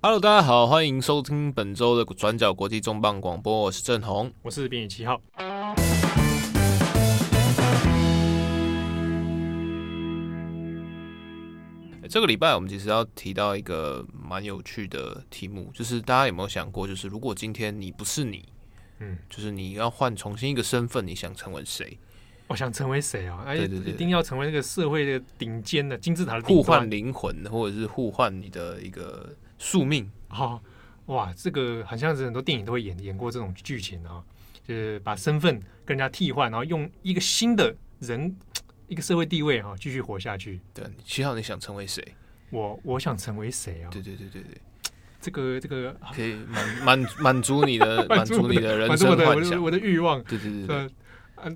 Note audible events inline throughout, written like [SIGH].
Hello，大家好，欢迎收听本周的转角国际重磅广播，我是郑红，我是编辑七号。这个礼拜我们其实要提到一个蛮有趣的题目，就是大家有没有想过，就是如果今天你不是你，嗯，就是你要换重新一个身份，你想成为谁？我想成为谁啊？对对对，一定要成为那个社会的顶尖的金字塔的互换灵魂，或者是互换你的一个宿命。好，哇，这个好像是很多电影都会演演过这种剧情啊，就是把身份跟人家替换，然后用一个新的人一个社会地位哈继续活下去。对，七号你想成为谁？我我想成为谁啊？对对对对对，这个这个可以满满满足你的 [LAUGHS] 满足你的人生幻想，我的欲望。对对对对。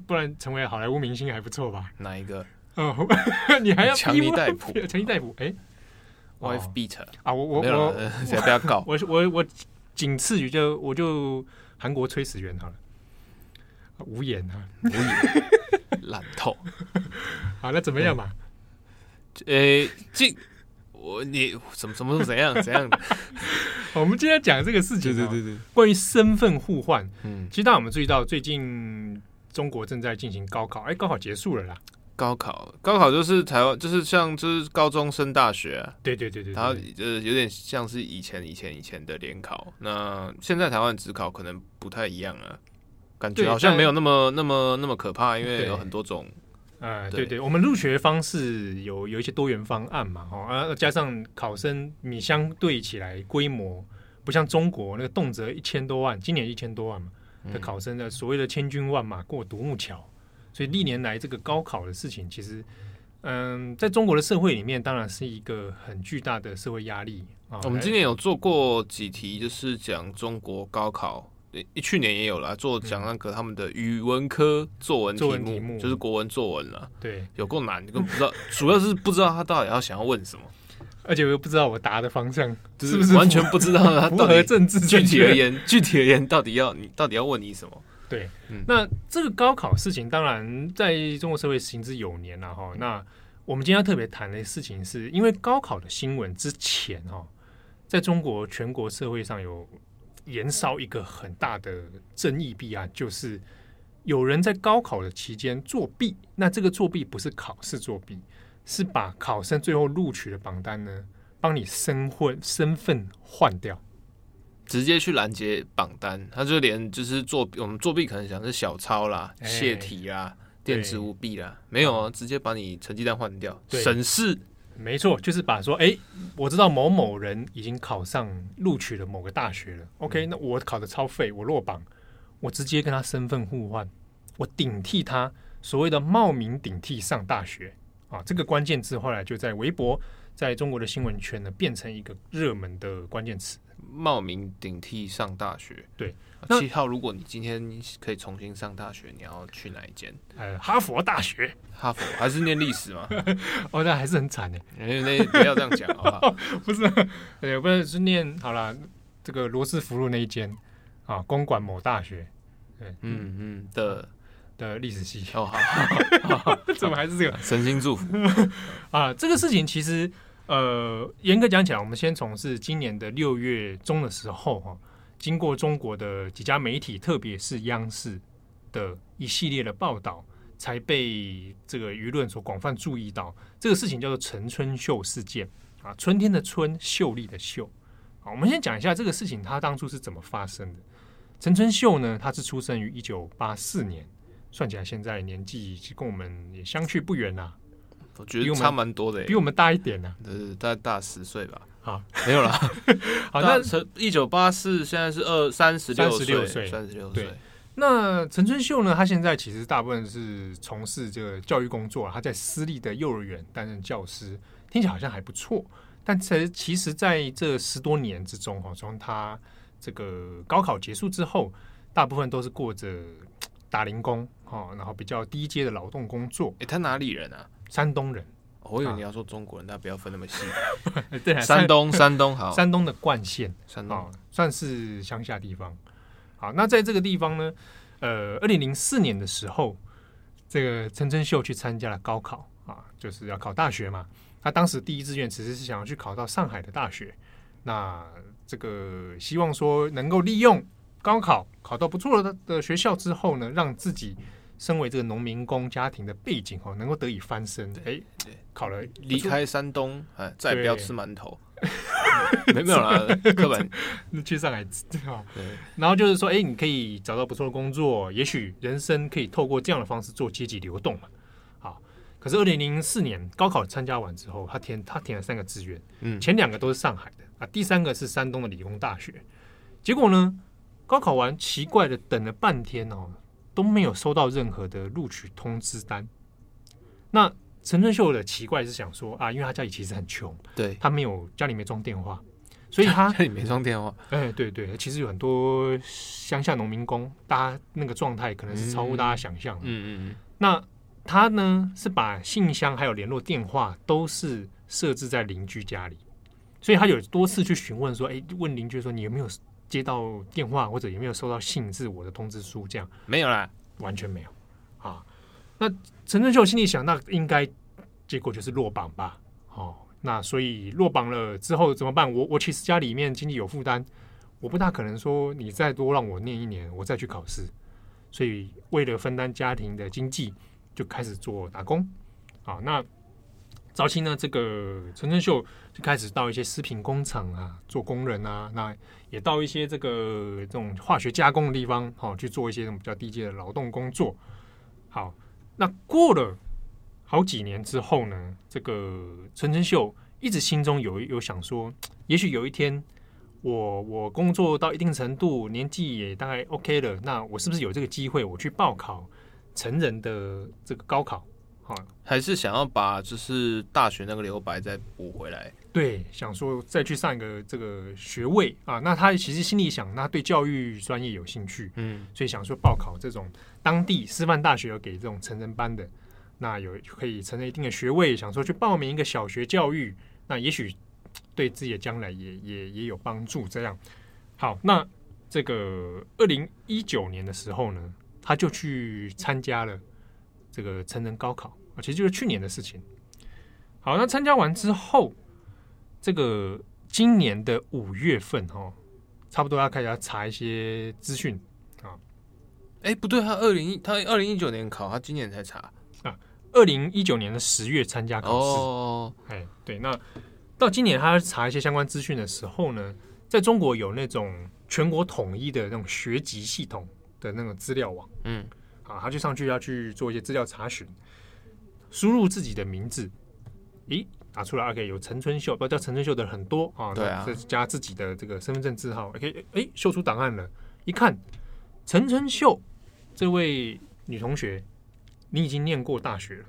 不然成为好莱坞明星还不错吧？哪一个？哦，[LAUGHS] 你还要强尼戴普？强尼戴普？哎，wife beater 啊！我我我，谁不要告？[LAUGHS] 我我我仅次于就我就韩国崔始源好了，无言啊，无言，烂透。好，那怎么样嘛？呃，这我你什么什么怎样怎样的？[LAUGHS] 我们今天讲这个事情，对对对，关于身份互换。嗯，其实当我们注意到最近。中国正在进行高考，哎，高考结束了啦。高考，高考就是台湾，就是像就是高中升大学啊。对对对对，然后就是有点像是以前以前以前的联考。那现在台湾职考可能不太一样啊，感觉好像没有那么那么那么可怕，因为有很多种。呃，对对，我们入学方式有有一些多元方案嘛，哦，啊，加上考生你相对起来规模不像中国那个动辄一千多万，今年一千多万嘛。的考生的所谓的千军万马过独木桥，所以历年来这个高考的事情，其实，嗯，在中国的社会里面，当然是一个很巨大的社会压力啊。我们今年有做过几题，就是讲中国高考，一去年也有了做讲那个他们的语文科作文题目，就是国文作文了。对，有够难，根本不知道，主要是不知道他到底要想要问什么。[LAUGHS] 而且我又不知道我答的方向是不是完全不知道他到底政治具体而言，具体而言到底要你到底要问你什么？对，嗯、那这个高考事情当然在中国社会行之有年了哈。嗯、那我们今天要特别谈的事情是，因为高考的新闻之前哈，在中国全国社会上有燃烧一个很大的争议弊案，就是有人在高考的期间作弊。那这个作弊不是考试作弊。是把考生最后录取的榜单呢，帮你身份身份换掉，直接去拦截榜单。他就连就是作弊，我们作弊可能想是小抄啦、泄题啦、电子舞弊啦，没有啊，直接把你成绩单换掉，省事。没错，就是把说，哎，我知道某某人已经考上录取了某个大学了。OK，那我考的超废，我落榜，我直接跟他身份互换，我顶替他所谓的冒名顶替上大学。啊，这个关键字后来就在微博，在中国的新闻圈呢，变成一个热门的关键词。冒名顶替上大学，对。七号，如果你今天可以重新上大学，你要去哪一间？呃，哈佛大学。哈佛还是念历史吗？[LAUGHS] 哦，那还是很惨的。那不要这样讲，好不好？[LAUGHS] 不是，对，不是是念好了，这个罗斯福路那一间啊，公馆某大学。对，嗯嗯的。的历史系哦，好，好，好，[LAUGHS] 怎么还是这个？神心祝福啊！这个事情其实，呃，严格讲起来，我们先从是今年的六月中的时候哈，经过中国的几家媒体，特别是央视的一系列的报道，才被这个舆论所广泛注意到。这个事情叫做陈春秀事件啊，春天的春，秀丽的秀。好，我们先讲一下这个事情，它当初是怎么发生的。陈春秀呢，他是出生于一九八四年。算起来，现在年纪其实跟我们也相去不远呐。我觉得差蛮多的，比我们大一点呢。呃，大大十岁吧。好，没有了。[LAUGHS] 好，那陈一九八四，现在是二三十六岁，三十六岁。那陈春秀呢？他现在其实大部分是从事这个教育工作，他在私立的幼儿园担任教师，听起来好像还不错。但其实，其实在这十多年之中，哈，从他这个高考结束之后，大部分都是过着。打零工哦，然后比较低阶的劳动工作。哎，他哪里人啊？山东人。我以为你要说中国人，那不要分那么细。[LAUGHS] 对，山东，山东好。山东的冠县，山东算是乡下地方。好，那在这个地方呢，呃，二零零四年的时候，这个陈真秀去参加了高考啊，就是要考大学嘛。他当时第一志愿其实是想要去考到上海的大学，那这个希望说能够利用高考考到不错的的学校之后呢，让自己身为这个农民工家庭的背景哦，能够得以翻身。哎，考了离开山东，哎，再也不要吃馒头。没 [LAUGHS] 没有啦，课本 [LAUGHS] 去上海。然后就是说，哎，你可以找到不错的工作，也许人生可以透过这样的方式做阶级流动嘛。好，可是二零零四年高考参加完之后，他填他填了三个志愿，嗯，前两个都是上海的啊，第三个是山东的理工大学。结果呢，高考完奇怪的等了半天哦，都没有收到任何的录取通知单。那陈春秀的奇怪是想说啊，因为他家里其实很穷，对，他没有家里没装电话，所以他 [LAUGHS] 家里没装电话。哎，对对，其实有很多乡下农民工，大家那个状态可能是超乎大家想象的。嗯嗯嗯。那他呢是把信箱还有联络电话都是设置在邻居家里，所以他有多次去询问说，哎，问邻居说你有没有接到电话或者有没有收到信是我的通知书？这样没有啦，完全没有啊。那陈春秀心里想，那应该结果就是落榜吧？哦，那所以落榜了之后怎么办？我我其实家里面经济有负担，我不大可能说你再多让我念一年，我再去考试。所以为了分担家庭的经济，就开始做打工。啊，那早期呢，这个陈春秀就开始到一些食品工厂啊做工人啊，那也到一些这个这种化学加工的地方，好去做一些比较低阶的劳动工作。好。那过了好几年之后呢，这个陈春秀一直心中有有想说，也许有一天我我工作到一定程度，年纪也大概 OK 了，那我是不是有这个机会，我去报考成人的这个高考？好，还是想要把就是大学那个留白再补回来？对，想说再去上一个这个学位啊。那他其实心里想，那对教育专业有兴趣，嗯，所以想说报考这种。当地师范大学有给这种成人班的，那有可以成人一定的学位，想说去报名一个小学教育，那也许对自己的将来也也也有帮助。这样好，那这个二零一九年的时候呢，他就去参加了这个成人高考啊，其实就是去年的事情。好，那参加完之后，这个今年的五月份哦，差不多要开始要查一些资讯。哎，不对，他二零一他二零一九年考，他今年才查啊。二零一九年的十月参加考试。哦，哎，对，那到今年他查一些相关资讯的时候呢，在中国有那种全国统一的那种学籍系统的那种资料网。嗯，啊，他就上去要去做一些资料查询，输入自己的名字，咦，打出来 OK，有陈春秀，不叫陈春秀的很多啊。对啊，加自己的这个身份证字号，OK，哎，秀出档案了，一看陈春秀。这位女同学，你已经念过大学了，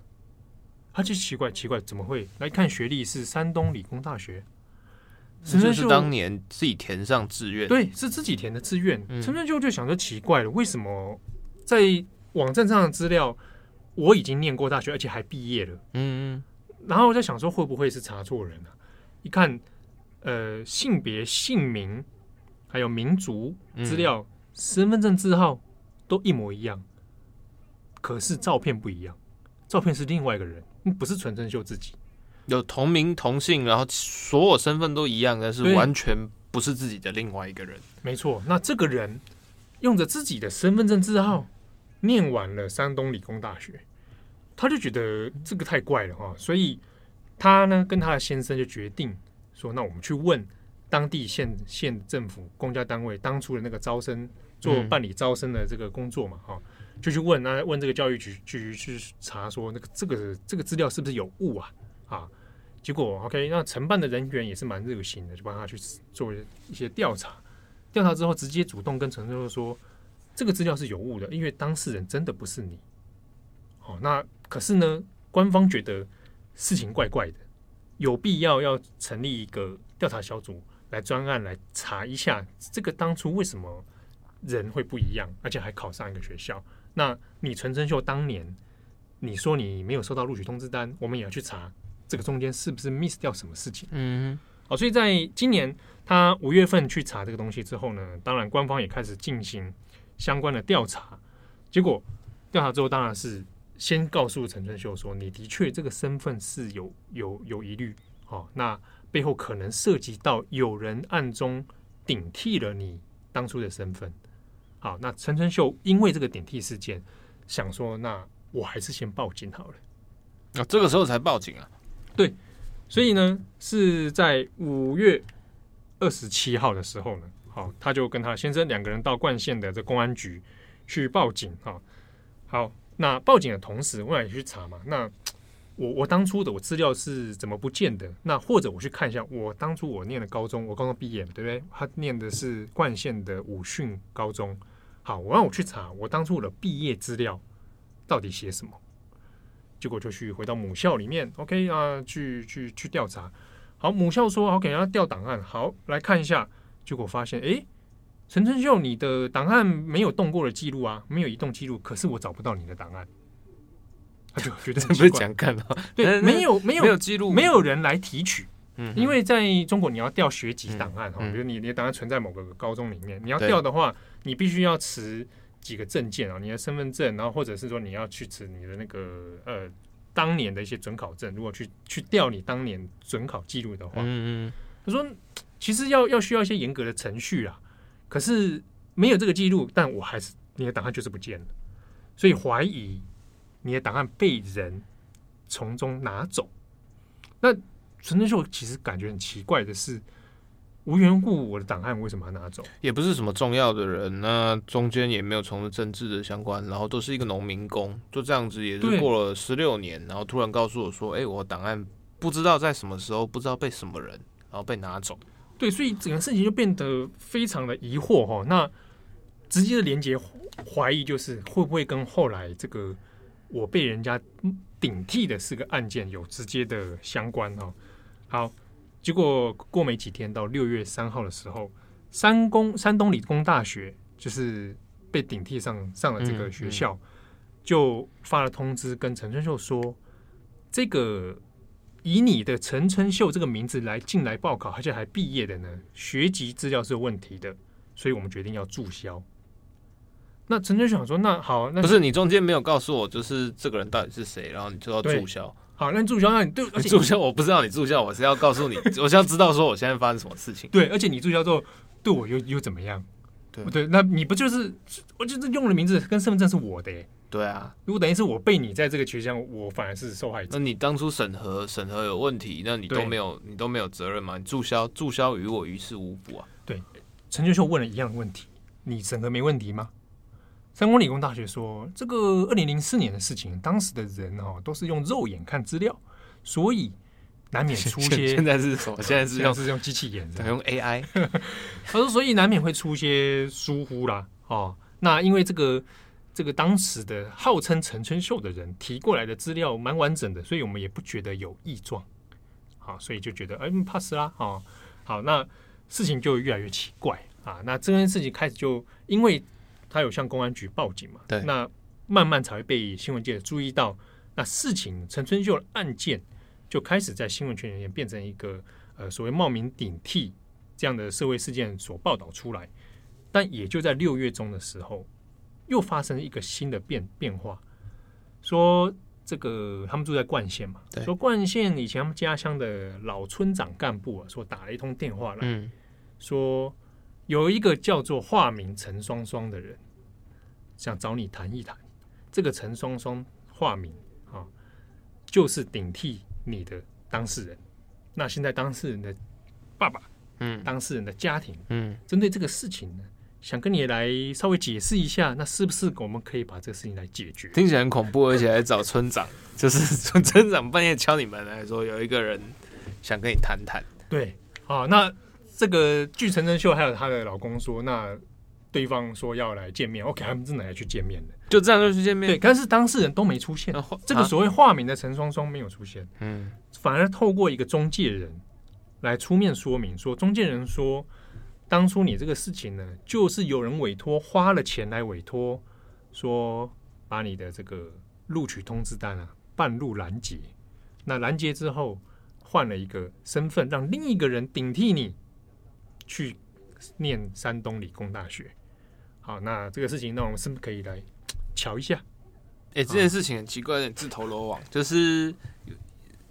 他就奇怪奇怪，怎么会来看学历是山东理工大学？陈春秀当年自己填上志愿，对，是自己填的志愿。陈春秀就想说奇怪了，为什么在网站上的资料我已经念过大学，而且还毕业了？嗯嗯，然后我在想说会不会是查错人了？一看，呃，性别、姓名还有民族资料、身份证字号。都一模一样，可是照片不一样，照片是另外一个人，不是纯正秀自己。有同名同姓，然后所有身份都一样，但是完全不是自己的另外一个人。没错，那这个人用着自己的身份证字号，念完了山东理工大学，他就觉得这个太怪了哈，所以他呢跟他的先生就决定说，那我们去问当地县县政府公家单位当初的那个招生。做办理招生的这个工作嘛，哈，就去问那问这个教育局局去查说那个这个这个资料是不是有误啊？啊，结果 OK，那承办的人员也是蛮热心的，就帮他去做一些调查。调查之后，直接主动跟陈教授说，这个资料是有误的，因为当事人真的不是你。哦，那可是呢，官方觉得事情怪怪的，有必要要成立一个调查小组来专案来查一下这个当初为什么。人会不一样，而且还考上一个学校。那你陈春秀当年你说你没有收到录取通知单，我们也要去查这个中间是不是 miss 掉什么事情？嗯，好，所以在今年他五月份去查这个东西之后呢，当然官方也开始进行相关的调查。结果调查之后，当然是先告诉陈春秀说，你的确这个身份是有有有疑虑。哦，那背后可能涉及到有人暗中顶替了你当初的身份。好，那陈春秀因为这个顶替事件，想说，那我还是先报警好了。啊，这个时候才报警啊？对，所以呢，是在五月二十七号的时候呢，好，他就跟他先生两个人到冠县的这公安局去报警。哈，好，那报警的同时，我也去查嘛。那我我当初的我资料是怎么不见的？那或者我去看一下，我当初我念的高中，我高中毕业，对不对？他念的是冠县的武训高中。好，我让我去查我当初我的毕业资料到底写什么，结果就去回到母校里面，OK 啊，去去去调查。好，母校说 OK，要调档案。好，来看一下，结果发现，哎，陈春秀，你的档案没有动过的记录啊，没有移动记录，可是我找不到你的档案，他就觉得 [LAUGHS] 这不是讲干嘛，对，没有没有没有记录，没有人来提取。嗯，因为在中国，你要调学籍档案哈，比如你你的档案存在某个高中里面，你要调的话，你必须要持几个证件啊，你的身份证，然后或者是说你要去持你的那个呃当年的一些准考证，如果去去调你当年准考记录的话，嗯嗯，他说其实要要需要一些严格的程序啊，可是没有这个记录，但我还是你的档案就是不见了，所以怀疑你的档案被人从中拿走，那。陈春秀其实感觉很奇怪的是，无缘故我的档案为什么要拿走？也不是什么重要的人，那中间也没有从事政治的相关，然后都是一个农民工，就这样子也是过了十六年，然后突然告诉我说：“哎、欸，我档案不知道在什么时候，不知道被什么人，然后被拿走。”对，所以整个事情就变得非常的疑惑哈。那直接的连接怀疑就是会不会跟后来这个我被人家顶替的四个案件有直接的相关哦？好，结果过没几天，到六月三号的时候，山工山东理工大学就是被顶替上上了这个学校，嗯嗯、就发了通知跟陈春秀说，这个以你的陈春秀这个名字来进来报考，而且还毕业的呢，学籍资料是有问题的，所以我们决定要注销。那陈春秀想说，那好，那不是你中间没有告诉我，就是这个人到底是谁，然后你就要注销。好，那注销，那你对 [LAUGHS] 注销，我不知道你注销，我是要告诉你，我是要知道说我现在发生什么事情。对，而且你注销之后对我又又怎么样？对对，那你不就是我就是用了名字跟身份证是我的？对啊，如果等于是我被你在这个学校，我反而是受害者。那你当初审核审核有问题，那你都没有你都没有责任吗？你注销注销于我于事无补啊。对，陈俊秀问了一样的问题，你审核没问题吗？三公理工大学说，这个二零零四年的事情，当时的人哦都是用肉眼看资料，所以难免出些。现在是什么？[LAUGHS] 现在是用是用机器眼，用 AI。[LAUGHS] 他说，所以难免会出些疏忽啦。哦，那因为这个这个当时的号称陈春秀的人提过来的资料蛮完整的，所以我们也不觉得有异状。好，所以就觉得哎 pass 啦。哦，好，那事情就越来越奇怪啊。那这件事情开始就因为。他有向公安局报警嘛？对，那慢慢才会被新闻界注意到。那事情陈春秀的案件就开始在新闻圈里面变成一个呃所谓冒名顶替这样的社会事件所报道出来。但也就在六月中的时候，又发生一个新的变变化，说这个他们住在冠县嘛，对说冠县以前他们家乡的老村长干部啊，说打了一通电话来，嗯、说。有一个叫做化名陈双双的人，想找你谈一谈。这个陈双双化名啊，就是顶替你的当事人。那现在当事人的爸爸，嗯，当事人的家庭，嗯，针对这个事情呢，想跟你来稍微解释一下，那是不是我们可以把这个事情来解决？听起来很恐怖，而且还找村长，[LAUGHS] 就是 [LAUGHS] 村长半夜敲你门来说，有一个人想跟你谈谈。对，啊，那。这个据陈真秀还有她的老公说，那对方说要来见面，OK，他们真的要去见面的，就这样就去见面。对，但是当事人都没出现，啊、这个所谓化名的陈双双没有出现，嗯，反而透过一个中介人来出面说明，说中介人说，当初你这个事情呢，就是有人委托花了钱来委托，说把你的这个录取通知单啊半路拦截，那拦截之后换了一个身份，让另一个人顶替你。去念山东理工大学，好，那这个事情，那我们是不是可以来 [TSK] 瞧一下？哎、欸，这件事情很奇怪，有点自投罗网。就是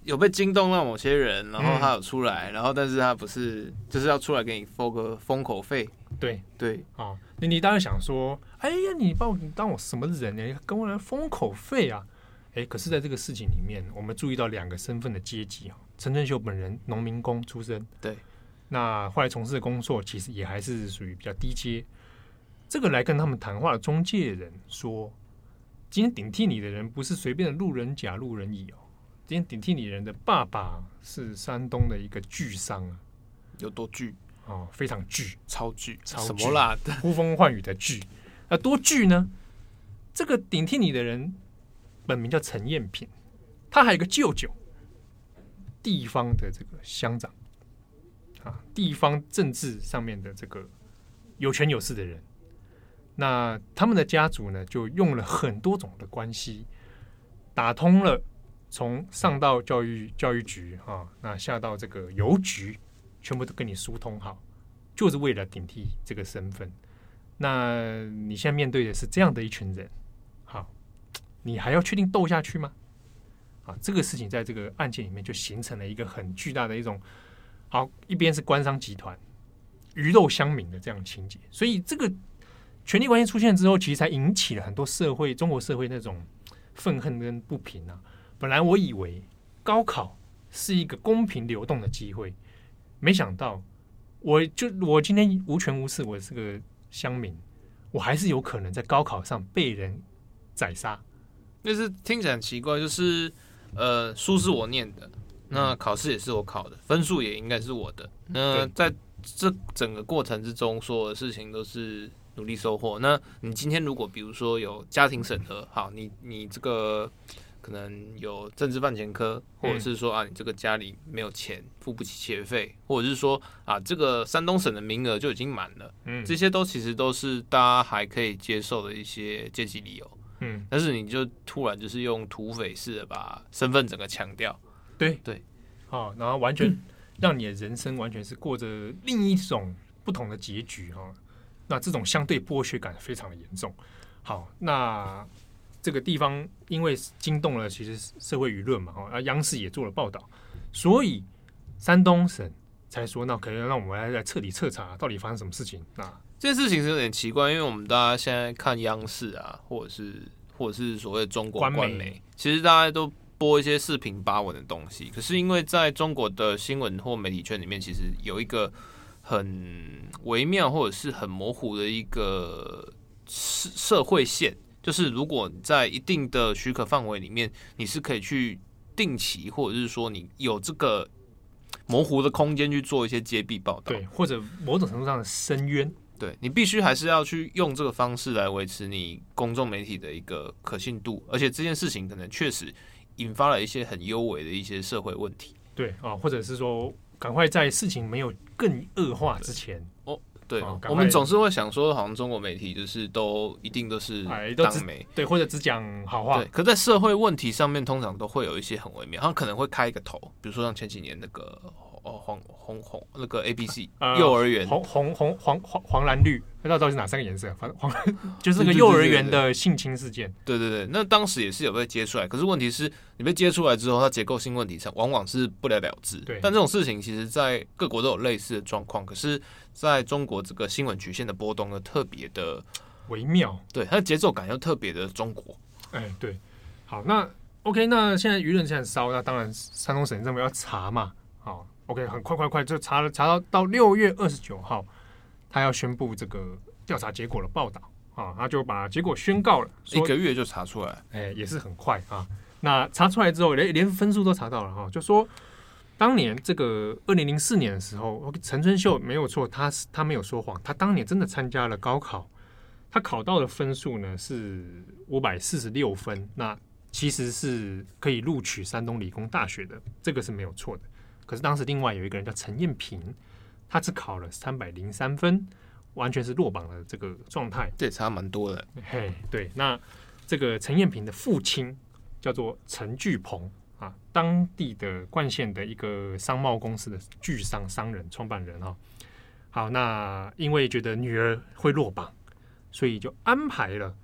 有被惊动到某些人，然后他有出来，嗯、然后但是他不是就是要出来给你封个封口费。对对啊，那你当然想说，哎呀，你把我你当我什么人呢？跟我来封口费啊？哎，可是在这个事情里面，我们注意到两个身份的阶级啊。陈春秀本人农民工出身，对，那后来从事的工作其实也还是属于比较低阶。这个来跟他们谈话的中介人说，今天顶替你的人不是随便的路人甲、路人乙哦，今天顶替你人的爸爸是山东的一个巨商啊，有多巨？哦，非常巨，超巨，超巨，什么啦？[LAUGHS] 呼风唤雨的巨，啊多巨呢？这个顶替你的人本名叫陈彦平，他还有个舅舅，地方的这个乡长啊，地方政治上面的这个有权有势的人。那他们的家族呢，就用了很多种的关系，打通了，从上到教育教育局啊，那下到这个邮局。全部都跟你疏通好，就是为了顶替这个身份。那你现在面对的是这样的一群人，好，你还要确定斗下去吗？啊，这个事情在这个案件里面就形成了一个很巨大的一种，好，一边是官商集团鱼肉乡民的这样的情节，所以这个权力关系出现之后，其实才引起了很多社会中国社会那种愤恨跟不平啊。本来我以为高考是一个公平流动的机会。没想到，我就我今天无权无势，我是个乡民，我还是有可能在高考上被人宰杀。但是听起来很奇怪，就是呃，书是我念的，那考试也是我考的，分数也应该是我的。那在这整个过程之中，所有的事情都是努力收获。那你今天如果比如说有家庭审核，好，你你这个。可能有政治犯前科，或者是说啊，你这个家里没有钱，付不起学费，或者是说啊，这个山东省的名额就已经满了，嗯，这些都其实都是大家还可以接受的一些阶级理由，嗯，但是你就突然就是用土匪式的把身份整个强调，对。对，好，然后完全 [LAUGHS] 让你的人生完全是过着另一种不同的结局哈，那这种相对剥削感非常的严重，好，那。这个地方因为惊动了其实社会舆论嘛，哦啊，央视也做了报道，所以山东省才说，那可能让我们来来彻底彻查到底发生什么事情。那这件事情是有点奇怪，因为我们大家现在看央视啊，或者是或者是所谓中国官媒，官媒其实大家都播一些四平八稳的东西。可是因为在中国的新闻或媒体圈里面，其实有一个很微妙或者是很模糊的一个社社会线。就是如果在一定的许可范围里面，你是可以去定期，或者是说你有这个模糊的空间去做一些揭弊报道，对，或者某种程度上的深渊，对，你必须还是要去用这个方式来维持你公众媒体的一个可信度，而且这件事情可能确实引发了一些很幽微的一些社会问题，对啊，或者是说赶快在事情没有更恶化之前哦。对，哦、我们总是会想说，好像中国媒体就是都一定都是当媒，对，或者只讲好话。对，可在社会问题上面，通常都会有一些很微妙，他们可能会开一个头，比如说像前几年那个。哦，黄红红那个 A B C、呃、幼儿园，红红红黄黄黄蓝绿，不知道到底是哪三个颜色？反正黄 [LAUGHS] 就是那个幼儿园的性侵事件。对对对，那当时也是有被揭出来，可是问题是，你被揭出来之后，它结构性问题上往往是不了了之。对，但这种事情其实，在各国都有类似的状况，可是在中国这个新闻曲线的波动又特别的 [TSK] 微妙，对它的节奏感又特别的中国。哎，对，好，那 OK，那现在舆论现在烧，那当然山东省政府要查嘛，好。OK，很快快快就查了，查到到六月二十九号，他要宣布这个调查结果的报道啊，他就把结果宣告了，一个月就查出来，哎、欸，也是很快啊。那查出来之后，连连分数都查到了哈，就说当年这个二零零四年的时候，陈春秀没有错，他是他没有说谎，他当年真的参加了高考，他考到的分数呢是五百四十六分，那其实是可以录取山东理工大学的，这个是没有错的。可是当时另外有一个人叫陈彦平，他只考了三百零三分，完全是落榜的这个状态，这也差蛮多的。嘿，对，那这个陈彦平的父亲叫做陈巨鹏啊，当地的冠县的一个商贸公司的巨商商人创办人哈。好，那因为觉得女儿会落榜，所以就安排了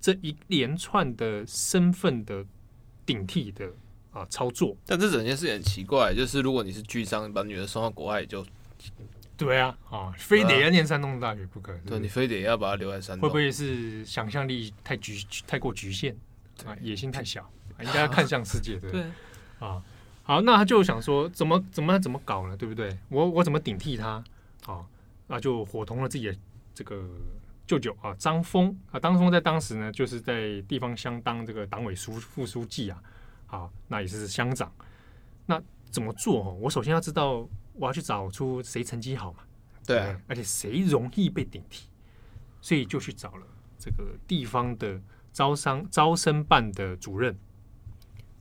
这一连串的身份的顶替的啊操作。但这整件事很奇怪，就是如果你是巨商，把女儿送到国外就。对啊，啊，非得要念山东大学不可。对，你非得要把它留在山东，会不会是想象力太局太过局限啊？野心太小，应该要看向世界，对对？啊，好，那他就想说，怎么怎么怎么搞呢？对不对？我我怎么顶替他？啊，那就伙同了自己的这个舅舅啊，张峰啊，张峰在当时呢，就是在地方乡当这个党委书副书记啊，好，那也是乡长。那怎么做？我首先要知道。我要去找出谁成绩好嘛？对，而且谁容易被顶替，所以就去找了这个地方的招商招生办的主任，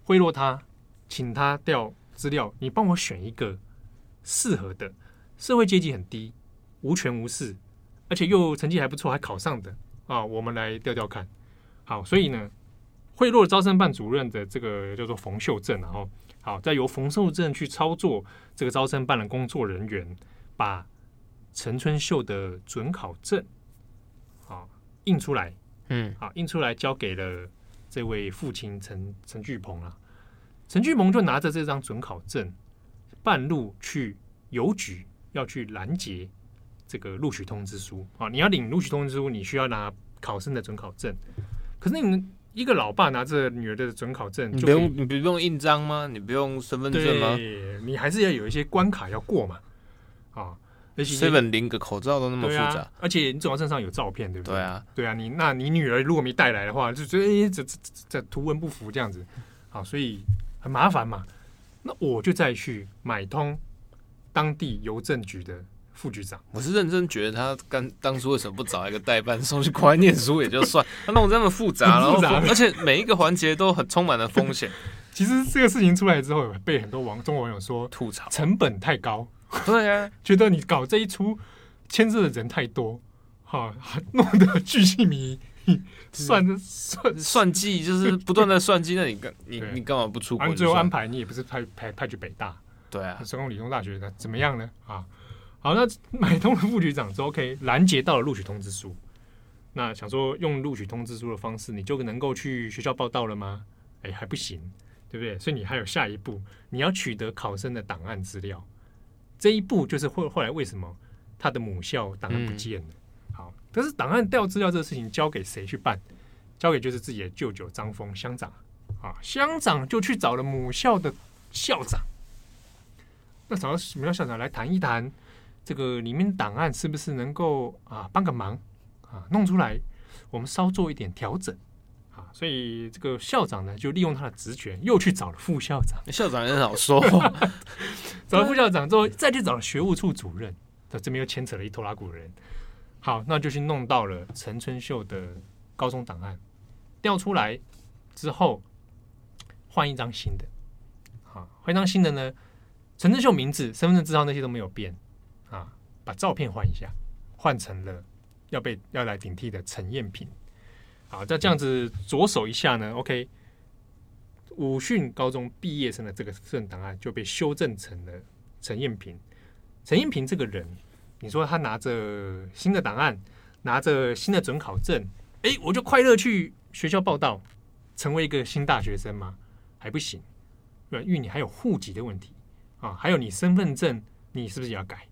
贿赂他，请他调资料，你帮我选一个适合的，社会阶级很低，无权无势，而且又成绩还不错，还考上的啊，我们来调调看。好，所以呢，贿赂招生办主任的这个叫做冯秀正，然后。好，再由冯秀正去操作这个招生办的工作人员，把陈春秀的准考证啊印出来，嗯，啊印出来交给了这位父亲陈陈巨鹏啊。陈巨鹏就拿着这张准考证，半路去邮局要去拦截这个录取通知书啊。你要领录取通知书，你需要拿考生的准考证，可是你们。一个老爸拿着女儿的准考证，你不用你不用印章吗？你不用身份证吗？你还是要有一些关卡要过嘛。啊，而且 seven 领个口罩都那么复杂，而且你总要证上有照片，对不对？对啊，对啊，你那你女儿如果没带来的话，就觉得哎，这这这图文不符这样子，好，所以很麻烦嘛。那我就再去买通当地邮政局的。副局长，我是认真觉得他刚当初为什么不找一个代办送去国外念书也就算，[LAUGHS] 他弄这么复杂，然后 [LAUGHS] 而且每一个环节都很充满了风险。[LAUGHS] 其实这个事情出来之后，被很多网中国网友说吐槽，成本太高。对啊，觉得你搞这一出牵涉的人太多，哈，弄得巨细迷，算算算计就是不断的算计。那你干你你干嘛不出国？最后安排你也不是派派派去北大，对啊，成功理工大学的怎么样呢？啊？好，那买通了副局长之后可以拦截到了录取通知书。那想说用录取通知书的方式，你就能够去学校报到了吗？哎，还不行，对不对？所以你还有下一步，你要取得考生的档案资料。这一步就是后后来为什么他的母校档案不见了？嗯、好，可是档案调资料这个事情交给谁去办？交给就是自己的舅舅张峰乡长啊，乡长就去找了母校的校长。那找到母校校长来谈一谈。这个里面档案是不是能够啊帮个忙啊弄出来？我们稍做一点调整啊，所以这个校长呢就利用他的职权，又去找了副校长。校长也很好说话，找了副校长之后，再去找了学务处主任，这这边又牵扯了一拖拉古人。好，那就去弄到了陈春秀的高中档案，调出来之后换一张新的。好，换一张新的呢，陈春秀名字、身份证字号那些都没有变。啊，把照片换一下，换成了要被要来顶替的陈彦平。好，那这样子左手一下呢？OK，武训高中毕业生的这个份档案就被修正成了陈彦平。陈彦平这个人，你说他拿着新的档案，拿着新的准考证，哎，我就快乐去学校报到，成为一个新大学生吗？还不行，因为你还有户籍的问题啊，还有你身份证，你是不是也要改？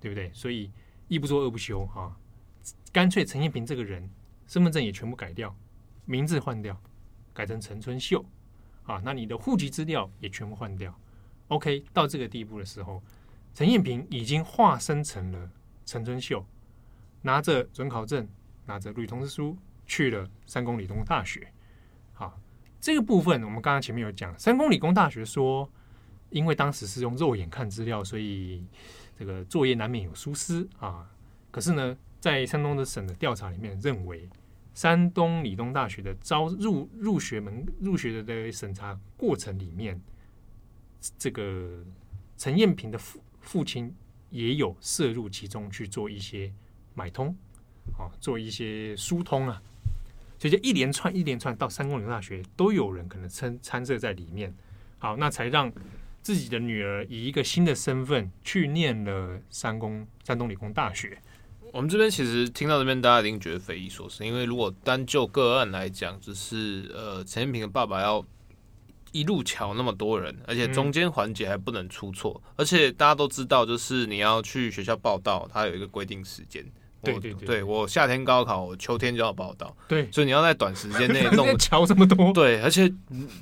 对不对？所以一不做二不休啊，干脆陈彦平这个人身份证也全部改掉，名字换掉，改成陈春秀啊。那你的户籍资料也全部换掉。OK，到这个地步的时候，陈彦平已经化身成了陈春秀，拿着准考证，拿着录取通知书去了三公理工大学。好，这个部分我们刚刚前面有讲，三公理工大学说，因为当时是用肉眼看资料，所以。这个作业难免有疏失啊，可是呢，在山东的省的调查里面认为，山东理工大学的招入入学门入学的的审查过程里面，这个陈艳平的父父亲也有涉入其中去做一些买通啊，做一些疏通啊，所以就一连串一连串到山东理工大学都有人可能参参涉在里面，好，那才让。自己的女儿以一个新的身份去念了山工山东理工大学。我们这边其实听到这边，大家一定觉得匪夷所思，因为如果单就个案来讲，只是呃陈彦平的爸爸要一路瞧那么多人，而且中间环节还不能出错，而且大家都知道，就是你要去学校报到，它有一个规定时间。对对对，对，我夏天高考，我秋天就要报道。对，所以你要在短时间内 [LAUGHS] 弄乔这么多。[LAUGHS] 对，而且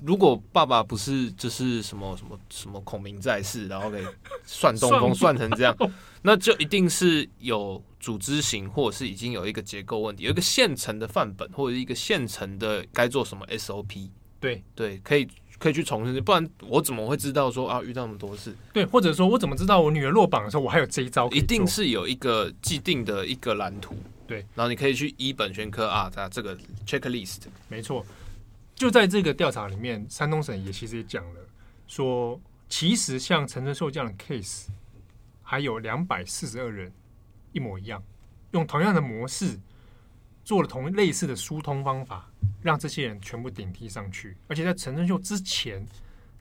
如果爸爸不是就是什么什么什么孔明在世，然后给算东风算成这样，那就一定是有组织型，或者是已经有一个结构问题，有一个现成的范本，或者一个现成的该做什么 SOP。对对，可以。可以去重申，不然我怎么会知道说啊遇到那么多事？对，或者说我怎么知道我女儿落榜的时候我还有这一招？一定是有一个既定的一个蓝图，对，然后你可以去依本宣科啊，它这个 checklist。没错，就在这个调查里面，山东省也其实也讲了，说其实像陈春秀这样的 case，还有两百四十二人一模一样，用同样的模式。做了同类似的疏通方法，让这些人全部顶替上去。而且在陈春秀之前，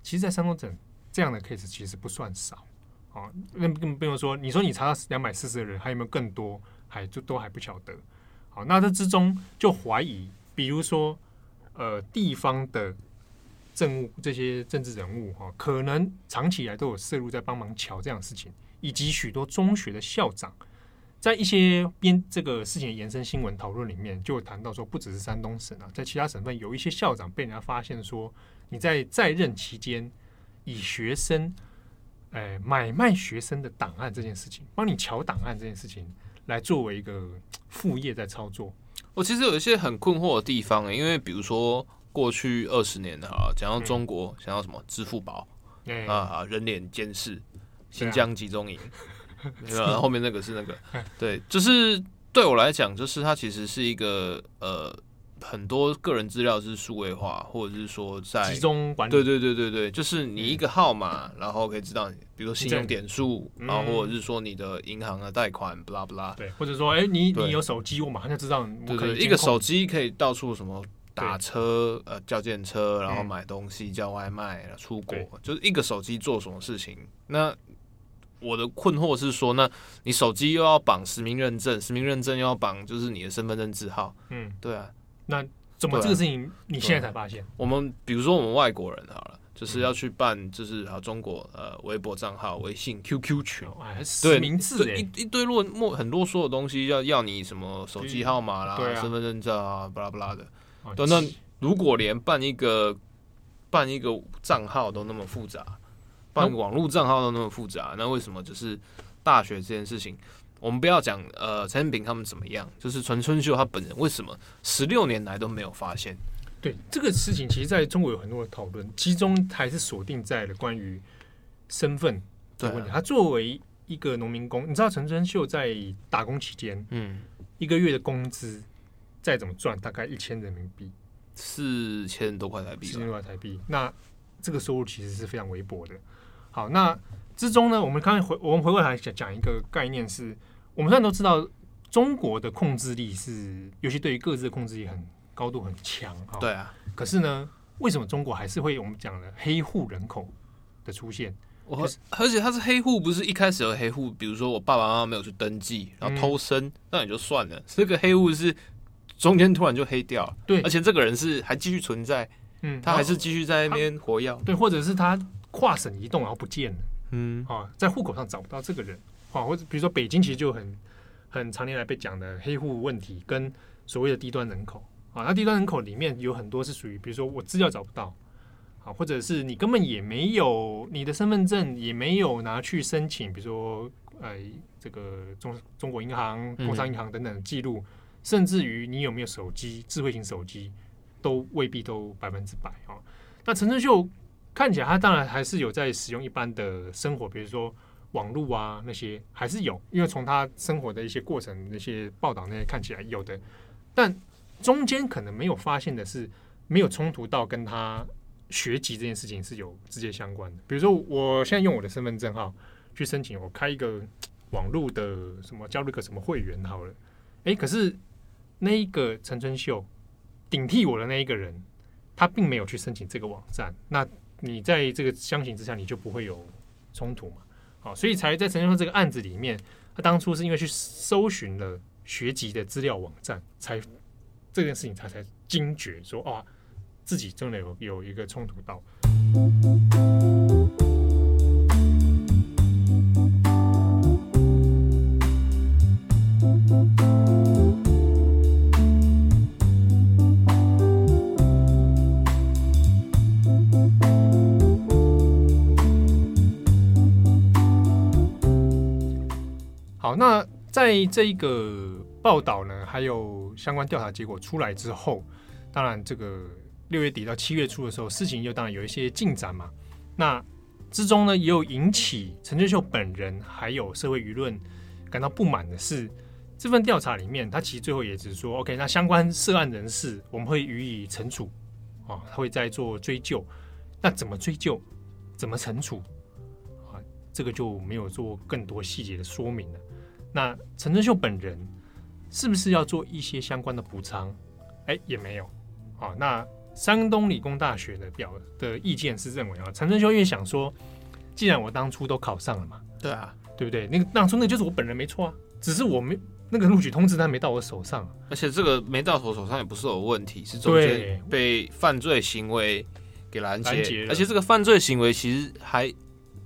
其实，在山东省这样的 case 其实不算少啊。那更不用说，你说你查到两百四十个人，还有没有更多？还就都还不晓得。好，那这之中就怀疑，比如说呃，地方的政务这些政治人物哈，可能长期以来都有涉入在帮忙乔这样的事情，以及许多中学的校长。在一些边这个事情的延伸新闻讨论里面，就有谈到说，不只是山东省啊，在其他省份有一些校长被人家发现说，你在在任期间以学生，哎，买卖学生的档案这件事情，帮你乔档案这件事情，来作为一个副业在操作。我其实有一些很困惑的地方，因为比如说过去二十年啊，讲到中国，想到什么支付宝啊，人脸监视，新疆集中营。[LAUGHS] 对吧？后面那个是那个，对，就是对我来讲，就是它其实是一个呃，很多个人资料是数位化，或者是说在集中管理。对对对对对，就是你一个号码，然后可以知道，比如说信用点数，然后或者是说你的银行的贷款，不拉不拉。对，或者说，哎，你你有手机，我马上就知道。对对，一个手机可以到处什么打车，呃，叫电车，然后买东西，叫外卖，出国，就是一个手机做什么事情，那。我的困惑是说，那你手机又要绑实名认证，实名认证又要绑就是你的身份证字号，嗯，对啊，那怎么这个事情你现在才发现？我们比如说我们外国人好了，就是要去办就是啊中国呃微博账号、微信、QQ 群，实名制一一堆落莫很多嗦的东西要要你什么手机号码啦、身份证照啊，巴拉巴拉的。对，那如果连办一个办一个账号都那么复杂。办网络账号都那么复杂，那为什么就是大学这件事情？我们不要讲呃陈建平他们怎么样，就是陈春秀他本人为什么十六年来都没有发现？对这个事情，其实在中国有很多的讨论，其中还是锁定在了关于身份的问题。他作为一个农民工，你知道陈春秀在打工期间，嗯，一个月的工资再怎么赚，大概一千人民币，四千多块台币，四千多块台币。那这个收入其实是非常微薄的。好，那之中呢，我们刚才回我们回过来讲讲一个概念是，我们现在都知道中国的控制力是，尤其对于各自的控制力很高度很强哈。对啊。可是呢，为什么中国还是会有我们讲的黑户人口的出现？我而且他是黑户，不是一开始有黑户，比如说我爸爸妈妈没有去登记，然后偷生，嗯、那也就算了。这个黑户是中间突然就黑掉了，对，而且这个人是还继续存在，嗯，他还是继续在那边活跃，对，或者是他。跨省移动然后不见了，嗯。啊，在户口上找不到这个人，啊，或者比如说北京其实就很很常年来被讲的黑户问题，跟所谓的低端人口。啊，那低端人口里面有很多是属于，比如说我资料找不到，啊，或者是你根本也没有你的身份证也没有拿去申请，比如说呃这个中中国银行、工商银行等等记录，嗯、甚至于你有没有手机、智慧型手机，都未必都百分之百。啊。那陈春秀。看起来他当然还是有在使用一般的生活，比如说网络啊那些还是有，因为从他生活的一些过程那些报道那些看起来有的，但中间可能没有发现的是没有冲突到跟他学籍这件事情是有直接相关的。比如说我现在用我的身份证号去申请，我开一个网络的什么加入个什么会员好了，诶，可是那一个陈春秀顶替我的那一个人，他并没有去申请这个网站，那。你在这个相形之下，你就不会有冲突嘛？好，所以才在陈先生这个案子里面，他当初是因为去搜寻了学籍的资料网站，才这件事情他才惊觉说，啊，自己真的有有一个冲突到。好，那在这一个报道呢，还有相关调查结果出来之后，当然这个六月底到七月初的时候，事情又当然有一些进展嘛。那之中呢，也有引起陈春秀本人还有社会舆论感到不满的是，这份调查里面，他其实最后也只是说，OK，那相关涉案人士我们会予以惩处啊，会再做追究。那怎么追究？怎么惩处？啊，这个就没有做更多细节的说明了。那陈春秀本人是不是要做一些相关的补偿？哎，也没有。啊，那山东理工大学的表的意见是认为啊，陈春秀因为想说，既然我当初都考上了嘛，对啊，对不对？那个当初那就是我本人没错啊，只是我没那个录取通知单没到我手上，而且这个没到我手上也不是有问题，是中间被犯罪行为给拦截，拦截，而且这个犯罪行为其实还。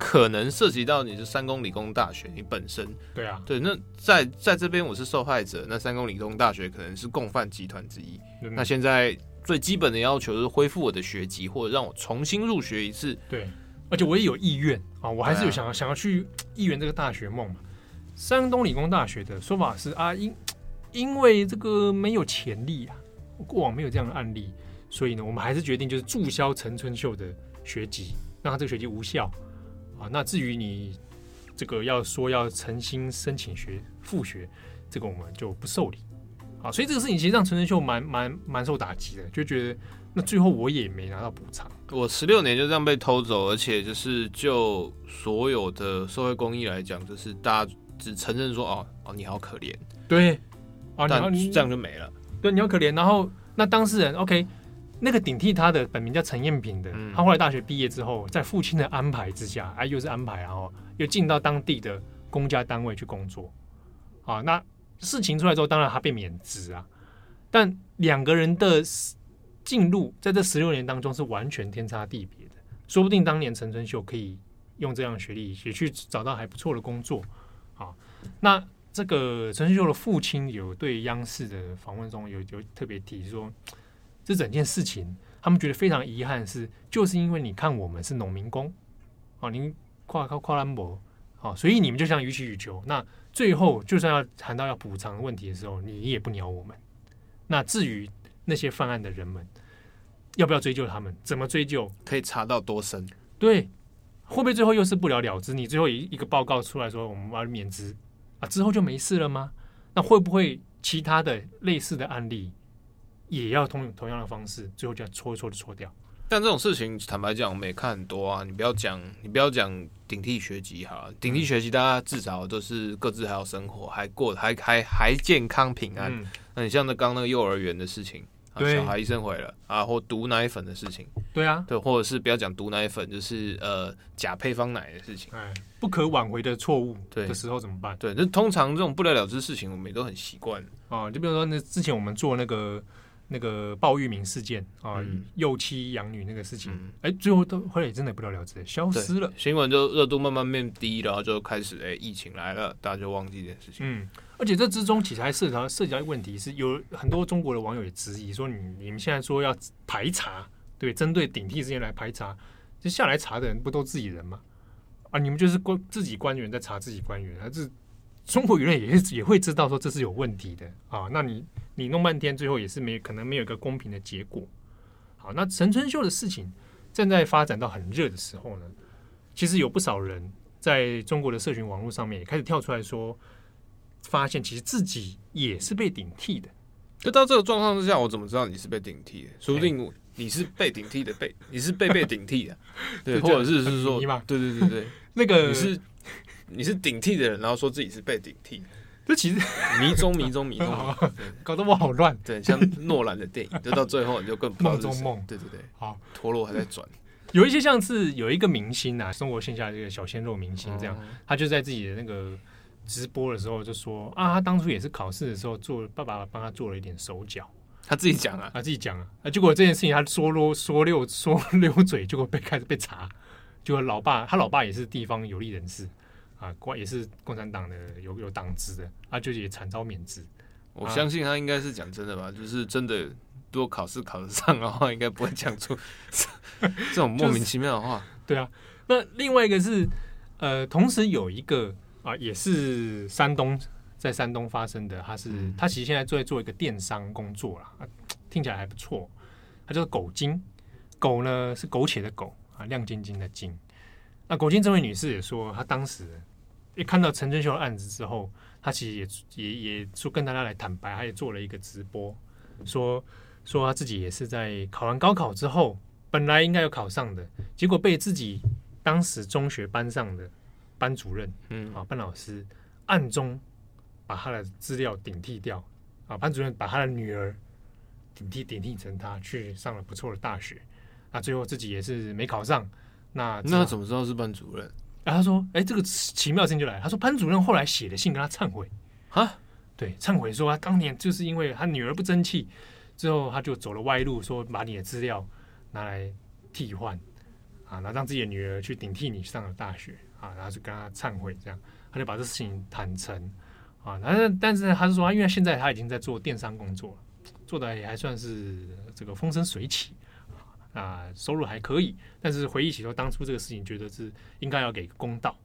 可能涉及到你是三公理工大学，你本身对啊，对，那在在这边我是受害者，那三公理工大学可能是共犯集团之一。嗯、那现在最基本的要求是恢复我的学籍，或者让我重新入学一次。对，而且我也有意愿啊，我还是有想要、啊、想要去一圆这个大学梦嘛。山东理工大学的说法是啊，因因为这个没有潜力啊，过往没有这样的案例，所以呢，我们还是决定就是注销陈春秀的学籍，让他这个学籍无效。啊，那至于你这个要说要诚心申请学复学，这个我们就不受理。啊，所以这个事情其实让陈春秀蛮蛮蛮受打击的，就觉得那最后我也没拿到补偿，我十六年就这样被偷走，而且就是就所有的社会公益来讲，就是大家只承认说哦哦你好可怜，对，啊，然后你这样就没了，对，你好可怜，然后那当事人 OK。那个顶替他的本名叫陈彦平的，嗯、他后来大学毕业之后，在父亲的安排之下，哎，又是安排，然后又进到当地的公家单位去工作，啊，那事情出来之后，当然他被免职啊，但两个人的进入在这十六年当中是完全天差地别的，说不定当年陈春秀可以用这样的学历也去找到还不错的工作，啊，那这个陈春秀的父亲有对央视的访问中有有特别提说。这整件事情，他们觉得非常遗憾，是就是因为你看我们是农民工，哦，您跨靠跨栏博，啊，所以你们就像予取予求。那最后就算要谈到要补偿问题的时候，你也不鸟我们。那至于那些犯案的人们，要不要追究他们？怎么追究？可以查到多深？对，会不会最后又是不了了之？你最后一一个报告出来说我们要免职啊，之后就没事了吗？那会不会其他的类似的案例？也要同同样的方式，最后就要搓一搓就搓掉。但这种事情，坦白讲，我们也看很多啊。你不要讲，你不要讲顶替学籍哈，顶替学籍大家至少都是各自还要生活，还过还还还健康平安。嗯、那你像那刚那个幼儿园的事情，对小孩医生回了啊，或毒奶粉的事情，对啊，对，或者是不要讲毒奶粉，就是呃假配方奶的事情，哎，不可挽回的错误的时候怎么办？对，那通常这种不了了之事情，我们也都很习惯啊。就比如说那之前我们做那个。那个鲍玉明事件啊，幼妻养女那个事情，哎、嗯，最后都后来也真的不了了之，消失了。新闻就热度慢慢变低，然后就开始哎，疫情来了，大家就忘记这件事情。嗯，而且这之中其实还涉及到涉及到一个问题，是有很多中国的网友也质疑说，你你们现在说要排查，对，针对顶替事件来排查，就下来查的人不都自己人吗？啊，你们就是官自己官员在查自己官员，还是？中国舆论也是也会知道说这是有问题的啊，那你你弄半天，最后也是没可能没有一个公平的结果。好，那陈春秀的事情正在发展到很热的时候呢，其实有不少人在中国的社群网络上面也开始跳出来说，发现其实自己也是被顶替的。就到这个状况之下，我怎么知道你是被顶替的？说不定你是被顶替的被，你是被被顶替的，[LAUGHS] 对，或者是是说，对对对对，[LAUGHS] 那个你是。你是顶替的人，然后说自己是被顶替，这其实迷中迷中迷中，[LAUGHS] 搞得我好乱。对，像诺兰的电影，就到最后你就更。[LAUGHS] 梦中梦，对对对，好，陀螺还在转。有一些像是有一个明星啊，中国线下这个小鲜肉明星这样，他就在自己的那个直播的时候就说啊，他当初也是考试的时候做爸爸帮他做了一点手脚。他自己讲啊，他自己讲啊，啊，结果这件事情他说溜说溜说溜嘴，[LAUGHS] 结果被开始被查，结果老爸他老爸也是地方有利人士啊，也是共产党的有有党职的，他就也惨遭免职。我相信他应该是讲真的吧，啊、就是真的，如果考试考得上的话，应该不会讲出 [LAUGHS] 这种莫名其妙的话。就是、对啊，那另外一个是，呃，同时有一个啊，也是山东，在山东发生的，他是、嗯、他其实现在在做一个电商工作啦，啊，听起来还不错。他叫狗精，狗呢是苟且的苟啊，亮晶晶的晶。那狗精这位女士也说，她当时一看到陈春秀的案子之后。他其实也也也说跟大家来坦白，他也做了一个直播，说说他自己也是在考完高考之后，本来应该有考上的，结果被自己当时中学班上的班主任，嗯啊班老师暗中把他的资料顶替掉，啊班主任把他的女儿顶替顶替成他去上了不错的大学，那最后自己也是没考上，那那怎么知道是班主任？然后他说：“哎，这个奇妙的事情就来了。他说班主任后来写的信跟他忏悔，啊，对，忏悔说他当年就是因为他女儿不争气，之后他就走了歪路，说把你的资料拿来替换，啊，然后让自己的女儿去顶替你上了大学，啊，然后就跟他忏悔，这样他就把这事情坦诚，啊，但是但是他是说，因为现在他已经在做电商工作了，做的也还算是这个风生水起。”啊，收入还可以，但是回忆起说当初这个事情，觉得是应该要给个公道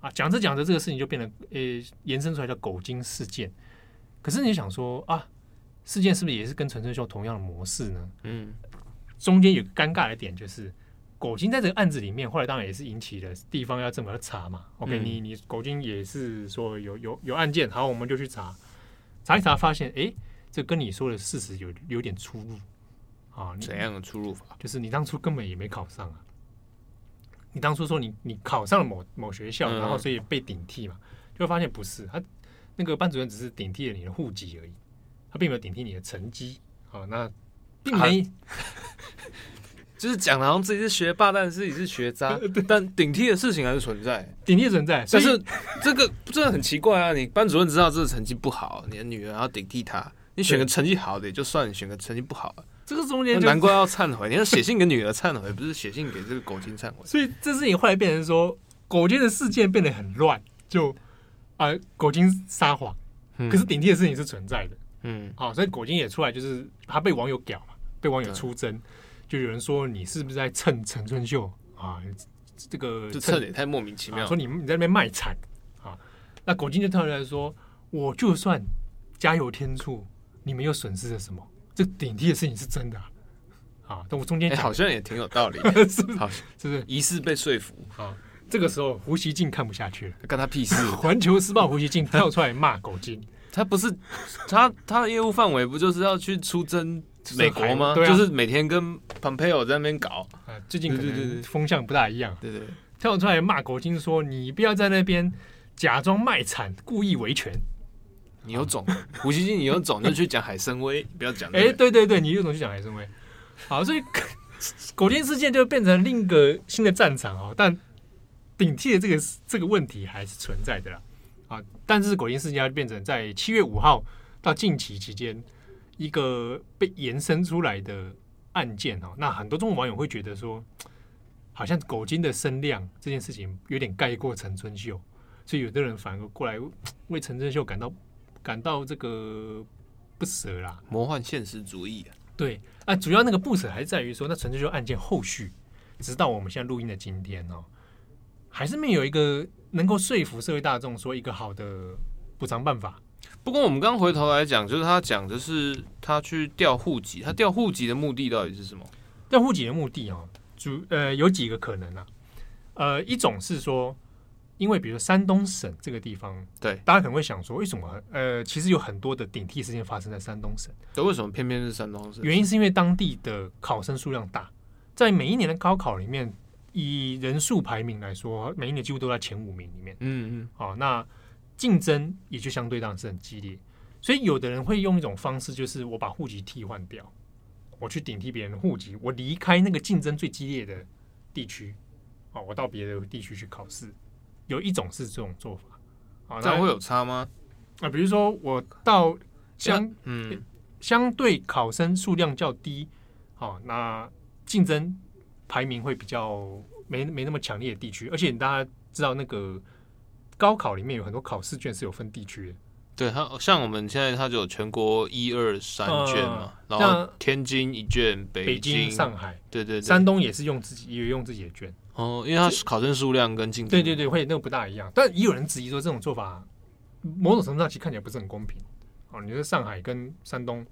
啊。讲着讲着，这个事情就变得呃、欸、延伸出来叫“狗精事件”。可是你想说啊，事件是不是也是跟陈春秀同样的模式呢？嗯，中间有个尴尬的点就是，狗精在这个案子里面，后来当然也是引起了地方要这么查嘛。OK，、嗯、你你狗精也是说有有有案件，好，我们就去查，查一查发现，哎、欸，这跟你说的事实有有点出入。啊，怎样的出入法？就是你当初根本也没考上啊！你当初说你你考上了某某学校，然后所以被顶替嘛，就会发现不是他那个班主任只是顶替了你的户籍而已，他并没有顶替你的成绩。好，那并没，啊、[LAUGHS] 就是讲好像自己是学霸，但是自己是学渣。[LAUGHS] 但顶替的事情还是存在，顶替存在。但是这个真的很奇怪啊！你班主任知道这个成绩不好，你的女儿要顶替他，你选个成绩好的也就算，你选个成绩不好的。这个中间难怪要忏悔，[LAUGHS] 你要写信给女儿忏悔，不是写信给这个狗精忏悔。所以这事情后来变成说，狗精的事件变得很乱，就啊、呃，狗精撒谎，可是顶替的事情是存在的，嗯，好、哦，所以狗精也出来，就是他被网友屌嘛，被网友出征，就有人说你是不是在蹭陈春秀啊？这个这蹭也太莫名其妙，说你你在那边卖惨啊？那狗精就跳出来说，我就算加油添醋，你们又损失了什么？这顶替的事情是真的啊！啊但我中间、欸、好像也挺有道理，[LAUGHS] 是不是？好，是不是疑似被说服啊？这个时候胡锡进看不下去了，干他屁事！[LAUGHS] 环球时报胡锡进跳出来骂狗精，[LAUGHS] 他不是他他的业务范围不就是要去出征美国吗？对啊、就是每天跟 Pompeo 在那边搞啊。最近可能风向不大一样，对对，对，跳出来骂狗精说：“你不要在那边假装卖惨，故意维权。”你有种，胡锡进，你有种就去讲海参崴，[LAUGHS] 不要讲。哎、对对对，你有种去讲海参崴。好，所以狗精事件就变成另一个新的战场哦。但顶替的这个这个问题还是存在的啦。啊，但是狗精事件要变成在七月五号到近期期间一个被延伸出来的案件哦。那很多中国网友会觉得说，好像狗精的声量这件事情有点盖过陈春秀，所以有的人反而过来为陈春秀感到。感到这个不舍啦，魔幻现实主义啊，对啊，主要那个不舍还是在于说，那纯粹就案件后续，直到我们现在录音的今天哦，还是没有一个能够说服社会大众说一个好的补偿办法。不过我们刚回头来讲，就是他讲的是他去调户籍，他调户籍的目的到底是什么？调户籍的目的哦，主呃有几个可能啊，呃，一种是说。因为比如山东省这个地方，对，大家可能会想说，为什么？呃，其实有很多的顶替事件发生在山东省，那为什么偏偏是山东省？原因是因为当地的考生数量大，在每一年的高考里面，以人数排名来说，每一年几乎都在前五名里面。嗯嗯，好，那竞争也就相对当然是很激烈，所以有的人会用一种方式，就是我把户籍替换掉，我去顶替别人的户籍，我离开那个竞争最激烈的地区，哦，我到别的地区去考试。有一种是这种做法，这样会有差吗？啊，比如说我到相，嗯，相对考生数量较低，好，那竞争排名会比较没没那么强烈的地区，而且大家知道那个高考里面有很多考试卷是有分地区的。对，它像我们现在它就有全国一二三卷嘛，然后天津一卷，北京、上海，对对，山东也是用自己也用自己的卷。哦，因为它考生数量跟竞争，对对对，会那个不大一样。但也有人质疑说，这种做法某种程度上其实看起来不是很公平。哦，你说上海跟山东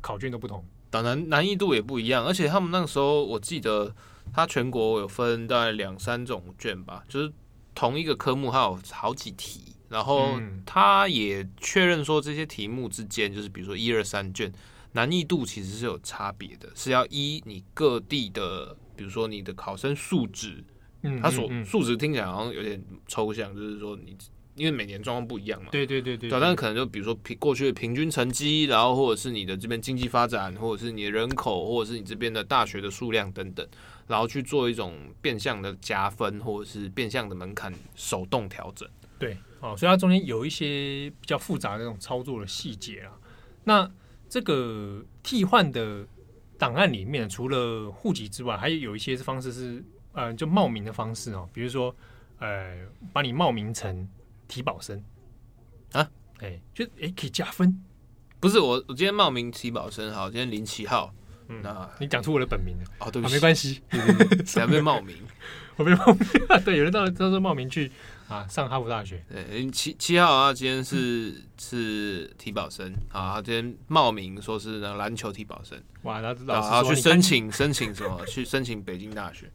考卷都不同，当然难易度也不一样，而且他们那个时候我记得，它全国有分大概两三种卷吧，就是同一个科目还有好几题。然后他也确认说，这些题目之间，就是比如说一二三卷难易度其实是有差别的，是要依你各地的，比如说你的考生素质，嗯，他所数值听起来好像有点抽象，就是说你因为每年状况不一样嘛，对对对对，但是可能就比如说平过去的平均成绩，然后或者是你的这边经济发展，或者是你的人口，或者是你这边的大学的数量等等，然后去做一种变相的加分，或者是变相的门槛手动调整，对。哦，所以它中间有一些比较复杂的那种操作的细节啊。那这个替换的档案里面，除了户籍之外，还有有一些方式是，呃，就冒名的方式哦。比如说，呃，把你冒名成提保生啊，哎、欸，就哎、欸、可以加分。不是我，我今天冒名提保生，好，今天零七号。嗯，那你讲出我的本名了哦，对不起，啊、没关系，谁被冒名？[LAUGHS] 我被冒名，对，有人到到时候冒名去。啊，上哈佛大学。对，七七号啊，今天是、嗯、是提保生啊，他今天冒名说是那篮球提保生。哇，那然后去申请申请什么？去申请北京大学。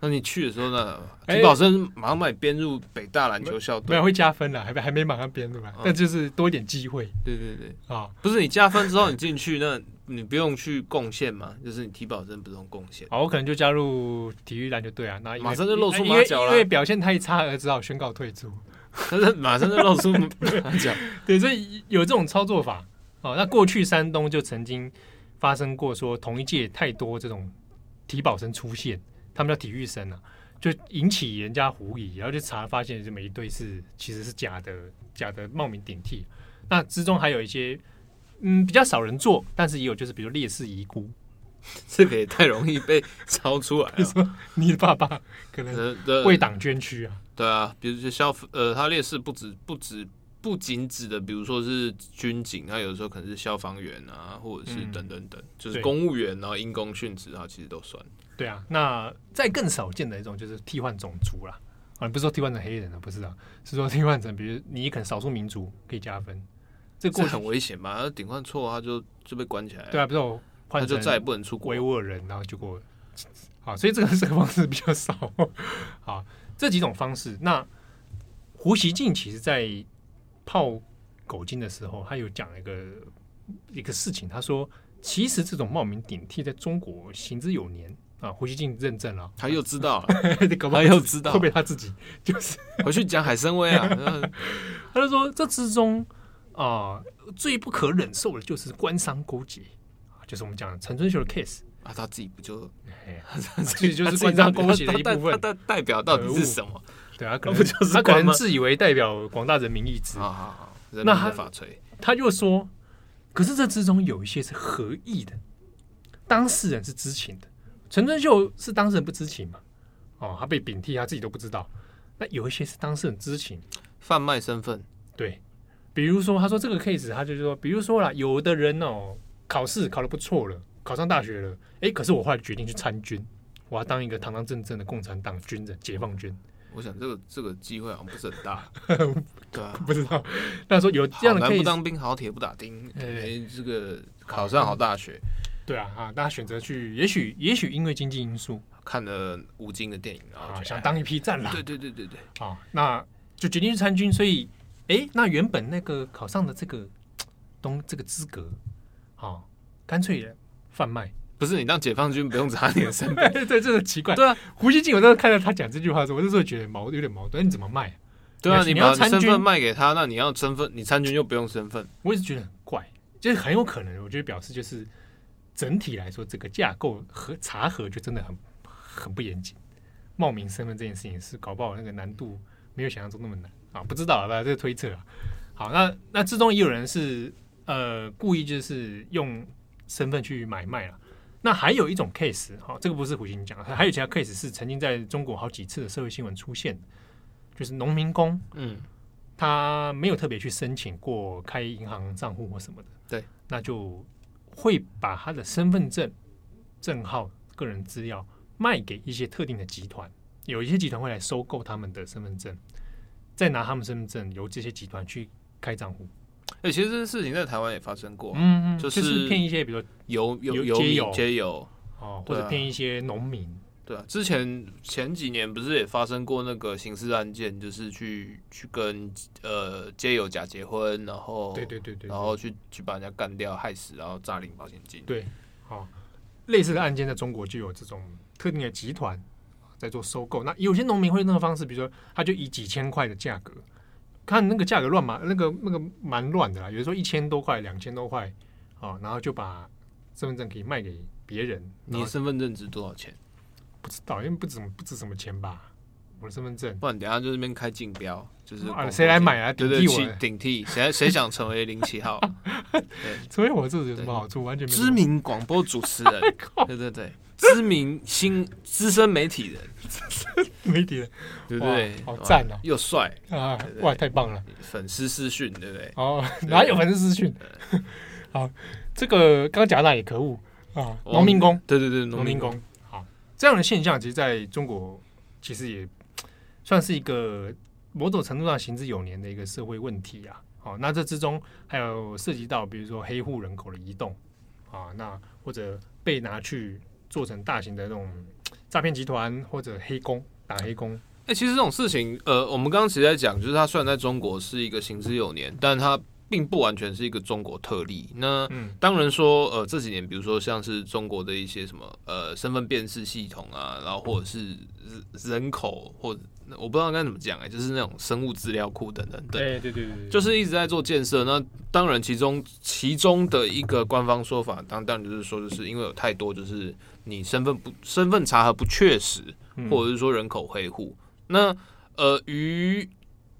那你去的时候呢？体保生马上把你编入北大篮球校队，没有会加分的，还没还没马上编对吧？但就是多一点机会。对对对，啊，不是你加分之后你进去那。你不用去贡献嘛？就是你体保生不用贡献。哦，我可能就加入体育篮球队啊，那马上就露出马脚了。因为表现太差而只好宣告退出。[LAUGHS] 但是马上就露出马脚。[LAUGHS] 对，所以有这种操作法哦。那过去山东就曾经发生过，说同一届太多这种体保生出现，他们叫体育生啊，就引起人家狐疑，然后就查发现这么一对是其实是假的，假的冒名顶替。那之中还有一些。嗯，比较少人做，但是也有就是，比如烈士遗孤，[LAUGHS] 这个也太容易被抄出来了。说 [LAUGHS] 你的爸爸可能为党捐躯啊？对啊，比如说消呃，他烈士不止不止不仅指的，比如说是军警，他有的时候可能是消防员啊，或者是等等等，嗯、就是公务员，然后因公殉职啊，其实都算。对啊，那再更少见的一种就是替换种族啦。啊，不是说替换成黑人啊，不是啊，是说替换成比如你可能少数民族可以加分。这过程很危险嘛？他顶换错，他就就被关起来。对啊，不是我换就再也不能出国。维吾尔人，然后结果好，所以这个这个方式比较少。[LAUGHS] 好，这几种方式。那胡锡进其实在泡狗精的时候，他有讲一个一个事情。他说，其实这种冒名顶替在中国行之有年啊。胡锡进认证了，他又知道了，[LAUGHS] 他又知道，会不会他自己就是 [LAUGHS] 回去讲海参崴啊？[LAUGHS] 他就说这之中。啊，最不可忍受的就是官商勾结啊，就是我们讲的陈春秀的 case 啊，他自己不就，自己就是官商勾结的一部分。他代表到底是什么？对啊，可能他可能自以为代表广大人民意志啊。那他法锤，他就说，可是这之中有一些是合意的，当事人是知情的。陈春秀是当事人不知情嘛？哦，他被顶替，他自己都不知道。那有一些是当事人知情，贩卖身份，对。比如说，他说这个 case，他就是说，比如说啦，有的人哦，考试考得不错了，考上大学了，哎，可是我后来决定去参军，我要当一个堂堂正正的共产党军人，解放军。我想这个这个机会好像不是很大，[LAUGHS] 对啊，不知道。但是说有这样的 case，好男不当兵，好铁不打钉。哎，这个考上好大学，对啊，啊，大家选择去，也许也许因为经济因素，看了吴京的电影啊，想当一批战狼。对对对对对，啊，那就决定去参军，所以。哎，那原本那个考上的这个东这个资格，好、哦，干脆贩卖，不是你当解放军不用查你的身份？[LAUGHS] 对，这个奇怪。对啊，胡锡进有时候看到他讲这句话的时候，我那时候觉得矛有点矛盾。你怎么卖？对啊，你要身份卖给他，那你要身份，你参军又不用身份，我一直觉得很怪，就是很有可能，我觉得表示就是整体来说，这个架构和查核就真的很很不严谨。冒名身份这件事情是搞不好那个难度没有想象中那么难。啊，不知道啊，这个推测啊。好，那那之中也有人是呃故意就是用身份去买卖了。那还有一种 case 哈，这个不是胡鑫讲，还有其他 case 是曾经在中国好几次的社会新闻出现，就是农民工，嗯，他没有特别去申请过开银行账户或什么的，对，那就会把他的身份证、证号、个人资料卖给一些特定的集团，有一些集团会来收购他们的身份证，再拿他们身份证由这些集团去开账户。哎，其实这件事情在台湾也发生过，嗯嗯，就是骗一些，比如说游游游街友街友。哦，或者骗一些农民，对啊。之前前几年不是也发生过那个刑事案件，就是去去跟呃街友假结婚，然后对对对对，然后去去把人家干掉、害死，然后诈领保险金。对，好，类似的案件在中国就有这种特定的集团在做收购。那有些农民会用那个方式，比如说他就以几千块的价格。看那个价格乱嘛，那个那个蛮乱的啦。有的时候一千多块、两千多块，哦，然后就把身份证可以卖给别人。你身份证值多少钱？不知道，因为不值不值什么钱吧？我的身份证。不然等下就这边开竞标，就是啊，谁来买啊？顶替我，顶替谁？谁想成为零七号？[LAUGHS] 对，成为我这有什么好处？完全没。知名广播主持人，[LAUGHS] 对对对。知名新资深媒体人，媒体人，对不对？好赞哦，又帅啊！哇，太棒了！粉丝私讯，对不对？哦，哪有粉丝私讯？[LAUGHS] 好，这个刚刚讲到也可恶啊，农民工，对对对，农民工。这样的现象，其实在中国其实也算是一个某种程度上行之有年的一个社会问题啊。好，那这之中还有涉及到，比如说黑户人口的移动啊，那或者被拿去。做成大型的那种诈骗集团或者黑工打黑工，哎、其实这种事情，呃，我们刚刚其实在讲，就是它虽然在中国是一个行之有年，但它并不完全是一个中国特例。那、嗯、当然说，呃，这几年，比如说像是中国的一些什么，呃，身份辨识系统啊，然后或者是人口或者。我不知道该怎么讲哎、欸，就是那种生物资料库等等等，对对对对，就是一直在做建设。那当然，其中其中的一个官方说法，当当然就是说，就是因为有太多就是你身份不身份查核不确实，或者是说人口黑户。那呃，于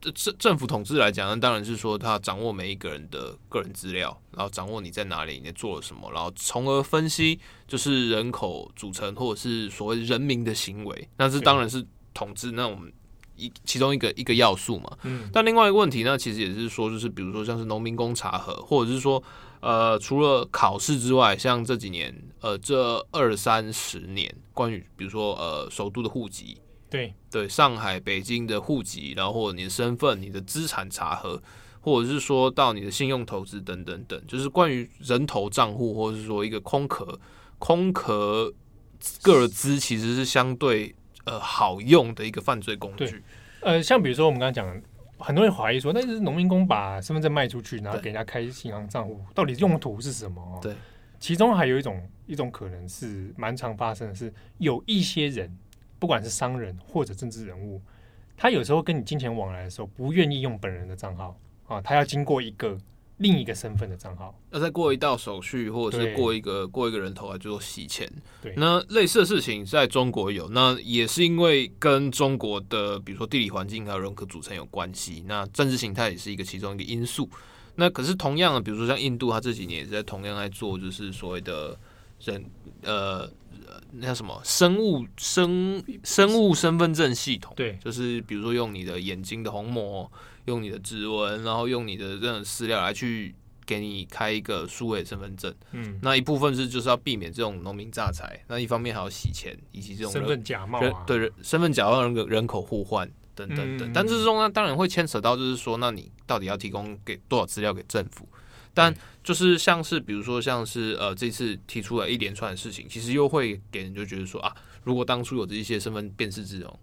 政政府统治来讲，那当然是说他掌握每一个人的个人资料，然后掌握你在哪里，你做了什么，然后从而分析就是人口组成或者是所谓人民的行为。那这当然是统治那我们。一其中一个一个要素嘛，嗯，但另外一个问题呢，其实也是说，就是比如说像是农民工查核，或者是说，呃，除了考试之外，像这几年，呃，这二三十年，关于比如说呃，首都的户籍，对对，上海、北京的户籍，然后或者你的身份、你的资产查核，或者是说到你的信用投资等等等，就是关于人头账户，或者是说一个空壳空壳个资，其实是相对。呃，好用的一个犯罪工具。呃，像比如说我们刚刚讲，很多人怀疑说，那是农民工把身份证卖出去，然后给人家开银行账户，到底用途是什么？对，其中还有一种一种可能是蛮常发生的是，有一些人，不管是商人或者政治人物，他有时候跟你金钱往来的时候，不愿意用本人的账号啊，他要经过一个。另一个身份的账号，要再过一道手续，或者是过一个过一个人头来做洗钱。对，那类似的事情在中国有，那也是因为跟中国的比如说地理环境还有人口组成有关系。那政治形态也是一个其中一个因素。那可是同样的，比如说像印度，它这几年也是在同样在做，就是所谓的人呃那叫什么生物生生物身份证系统。对，就是比如说用你的眼睛的虹膜。用你的指纹，然后用你的这种资料来去给你开一个数位身份证。嗯，那一部分是就是要避免这种农民诈财，那一方面还要洗钱以及这种身份假冒、啊，对身份假冒人人口互换等等等。嗯、但这之中呢，当然会牵扯到就是说，那你到底要提供给多少资料给政府？但就是像是比如说像是呃这次提出了一连串的事情，其实又会给人就觉得说啊，如果当初有这一些身份辨识这种。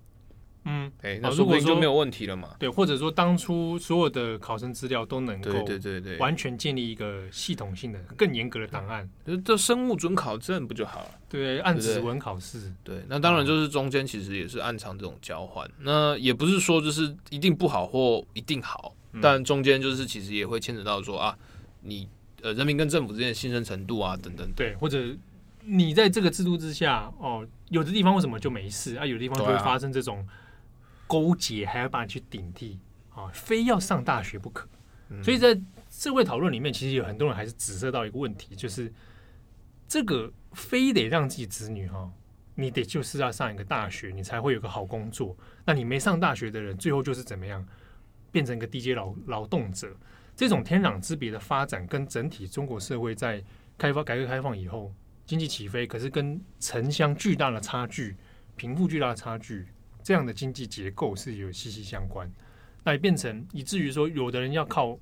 嗯，哎、欸，那说不定就没有问题了嘛。对，或者说当初所有的考生资料都能够对对对完全建立一个系统性的、更严格的档案，这生物准考证不就好了？对，按指纹考试。对，那当然就是中间其实也是暗藏这种交换。那也不是说就是一定不好或一定好，嗯、但中间就是其实也会牵扯到说啊，你呃人民跟政府之间的信任程度啊等等。对，或者你在这个制度之下，哦，有的地方为什么就没事啊？有的地方就会发生这种。勾结还要把你去顶替啊，非要上大学不可。嗯、所以在社会讨论里面，其实有很多人还是指涉到一个问题，就是这个非得让自己子女哈，你得就是要上一个大学，你才会有个好工作。那你没上大学的人，最后就是怎么样，变成一个低阶劳劳动者。这种天壤之别的发展，跟整体中国社会在开发改革开放以后经济起飞，可是跟城乡巨大的差距、贫富巨大的差距，这样的经济结构是有息息相关。那也变成以至于说，有的人要靠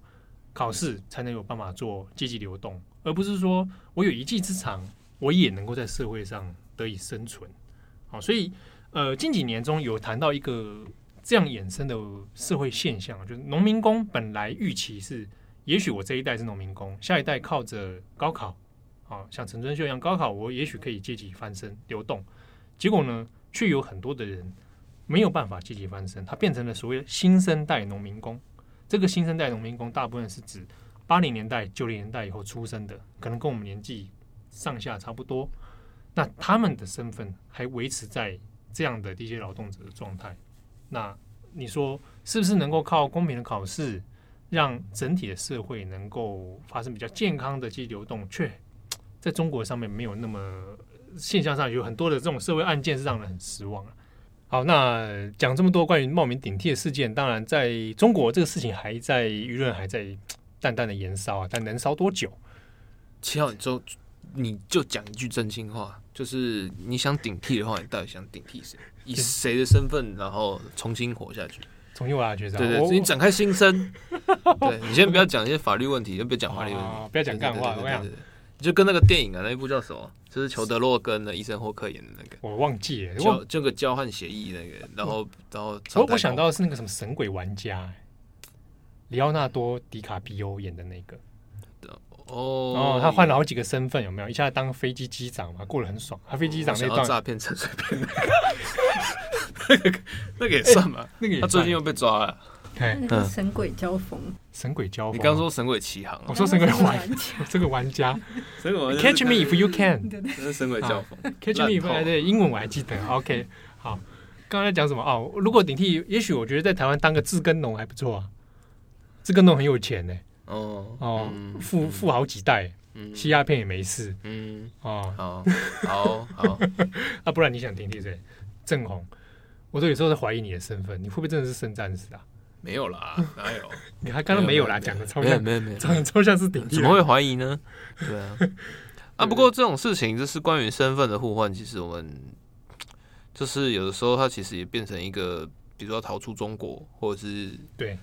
考试才能有办法做阶级流动，而不是说我有一技之长，我也能够在社会上得以生存。好，所以呃，近几年中有谈到一个这样衍生的社会现象，就是农民工本来预期是，也许我这一代是农民工，下一代靠着高考，啊，像陈春秀一样高考，我也许可以阶级翻身流动。结果呢，却有很多的人。没有办法阶级翻身，他变成了所谓新生代农民工。这个新生代农民工大部分是指八零年代、九零年代以后出生的，可能跟我们年纪上下差不多。那他们的身份还维持在这样的低阶劳动者的状态。那你说是不是能够靠公平的考试，让整体的社会能够发生比较健康的阶级流动？却 [TSK] 在中国上面没有那么现象上有很多的这种社会案件是让人很失望啊。好，那讲这么多关于冒名顶替的事件，当然在中国这个事情还在舆论还在 [TSK] 淡淡的燃烧啊，但能烧多久？七号，你就你就讲一句真心话，就是你想顶替的话，你到底想顶替谁？[LAUGHS] 以谁的身份，然后重新活下去？重新活下去，对对，你展开新生。[LAUGHS] 对，你先不要讲一些法律问题，就别讲法律问题，不要讲干话，我就跟那个电影啊，那一部叫什么？就是裘德洛跟那伊森霍克演的那个，我忘记了，就这个交换协议那个，然后然后我我想到的是那个什么神鬼玩家，里奥纳多·迪卡皮欧演的那个，哦，哦，他换了好几个身份，有没有？一下当飞机机长嘛，过得很爽。他飞机机长那段诈骗陈水扁，那 [LAUGHS] 个那个也算嘛，那个他最近又被抓了。那个神鬼交锋，神鬼交锋。你刚说神鬼奇航，我说神鬼玩 [LAUGHS] 这个玩家，神鬼 Catch me if you can，对这是神鬼交锋。Catch me if 对，英文我还记得。OK，好，刚才讲什么哦？如果顶替，也许我觉得在台湾当个自耕农还不错啊。自耕农很有钱呢。哦哦，富富好几代，吸鸦片也没事。嗯哦，好，好，好。[LAUGHS] 啊，不然你想听听谁？郑红，我都有时候在怀疑你的身份，你会不会真的是圣战士啊？没有啦，[LAUGHS] 哪有？你还刚刚没有啦，讲的抽象，没有没有，讲的抽象是顶替，怎么会怀疑呢？对啊，[LAUGHS] 啊，不过这种事情就是关于身份的互换，其实我们 [TSK] 就是有的时候它其实也变成一个，比如说逃出中国，或者是对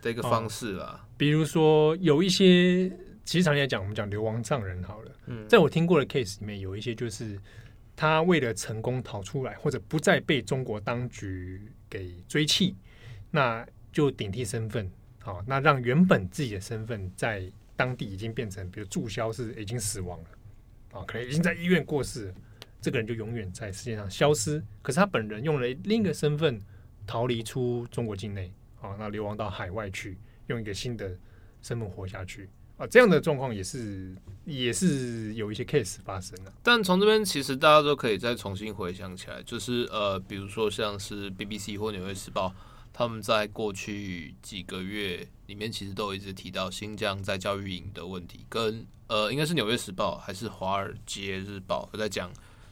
的一个方式啦。比如说有一些，其实常来讲，我们讲流亡藏人好了，嗯，在我听过的 case 里面，有一些就是他为了成功逃出来，或者不再被中国当局给追弃，那。就顶替身份，好，那让原本自己的身份在当地已经变成，比如注销是已经死亡了，啊，可能已经在医院过世，这个人就永远在世界上消失。可是他本人用了另一个身份逃离出中国境内，啊，那流亡到海外去，用一个新的身份活下去，啊，这样的状况也是也是有一些 case 发生了。但从这边其实大家都可以再重新回想起来，就是呃，比如说像是 BBC 或纽约时报。他们在过去几个月里面，其实都一直提到新疆在教育营的问题，跟呃，应该是《纽约时报》还是《华尔街日报》有在讲，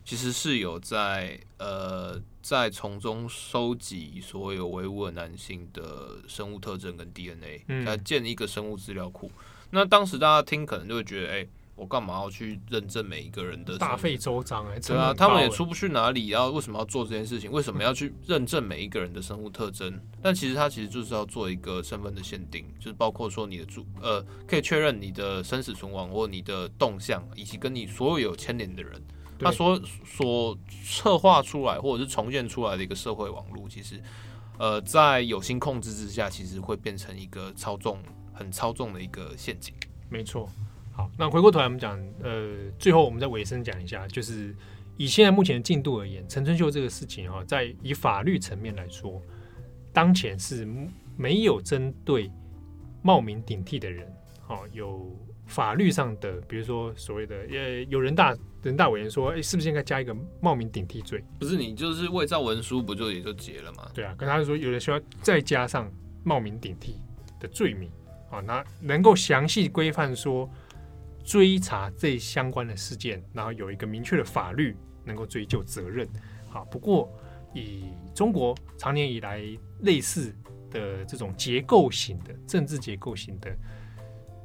其实是有在呃，在从中收集所有维吾尔男性的生物特征跟 DNA，来建一个生物资料库。那当时大家听可能就会觉得，哎、欸。我干嘛要去认证每一个人的？大费周章哎，对啊，他们也出不去哪里，然后为什么要做这件事情？为什么要去认证每一个人的生物特征？但其实他其实就是要做一个身份的限定，就是包括说你的主呃，可以确认你的生死存亡或你的动向，以及跟你所有有牵连的人，他所所策划出来或者是重建出来的一个社会网络，其实呃，在有心控制之下，其实会变成一个操纵很操纵的一个陷阱。没错。好，那回过头来我们讲，呃，最后我们在尾声讲一下，就是以现在目前的进度而言，陈春秀这个事情哈，在以法律层面来说，当前是没有针对冒名顶替的人，好，有法律上的，比如说所谓的，呃，有人大人大委员说，哎，是不是应该加一个冒名顶替罪？不是，你就是伪造文书，不就也就结了吗？对啊，跟他说，有人需要再加上冒名顶替的罪名。啊，那能够详细规范说追查这相关的事件，然后有一个明确的法律能够追究责任。好，不过以中国长年以来类似的这种结构型的政治结构型的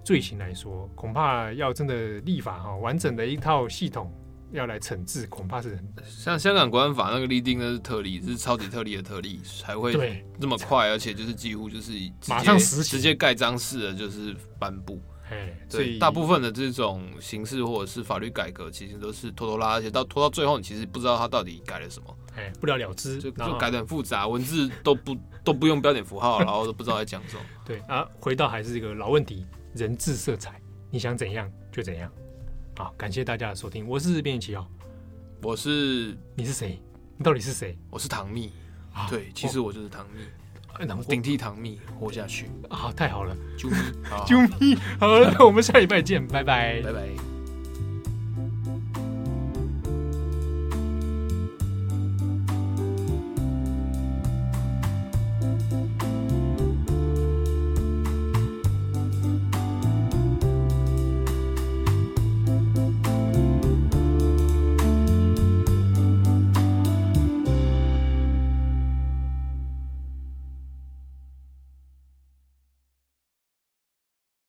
罪行来说，恐怕要真的立法哈，完整的一套系统要来惩治，恐怕是很像香港国安法那个立定的是特例，是超级特例的特例，才会这么快，而且就是几乎就是马上实直接盖章式的就是颁布。嘿，所以大部分的这种形式或者是法律改革，其实都是拖拖拉拉，而且到拖到最后，你其实不知道他到底改了什么，哎，不了了之，就就改的很复杂，文字都不都不用标点符号，然后都不知道在讲什么。对啊，回到还是一个老问题，人质色彩，你想怎样就怎样。好，感谢大家的收听，我是编辑七号，我是你是谁？你到底是谁？我是唐蜜，对，其实我就是唐蜜。顶替唐蜜活下去啊！太好了，救命，[LAUGHS] 救命，好了，那我们下礼拜见，拜拜，拜拜。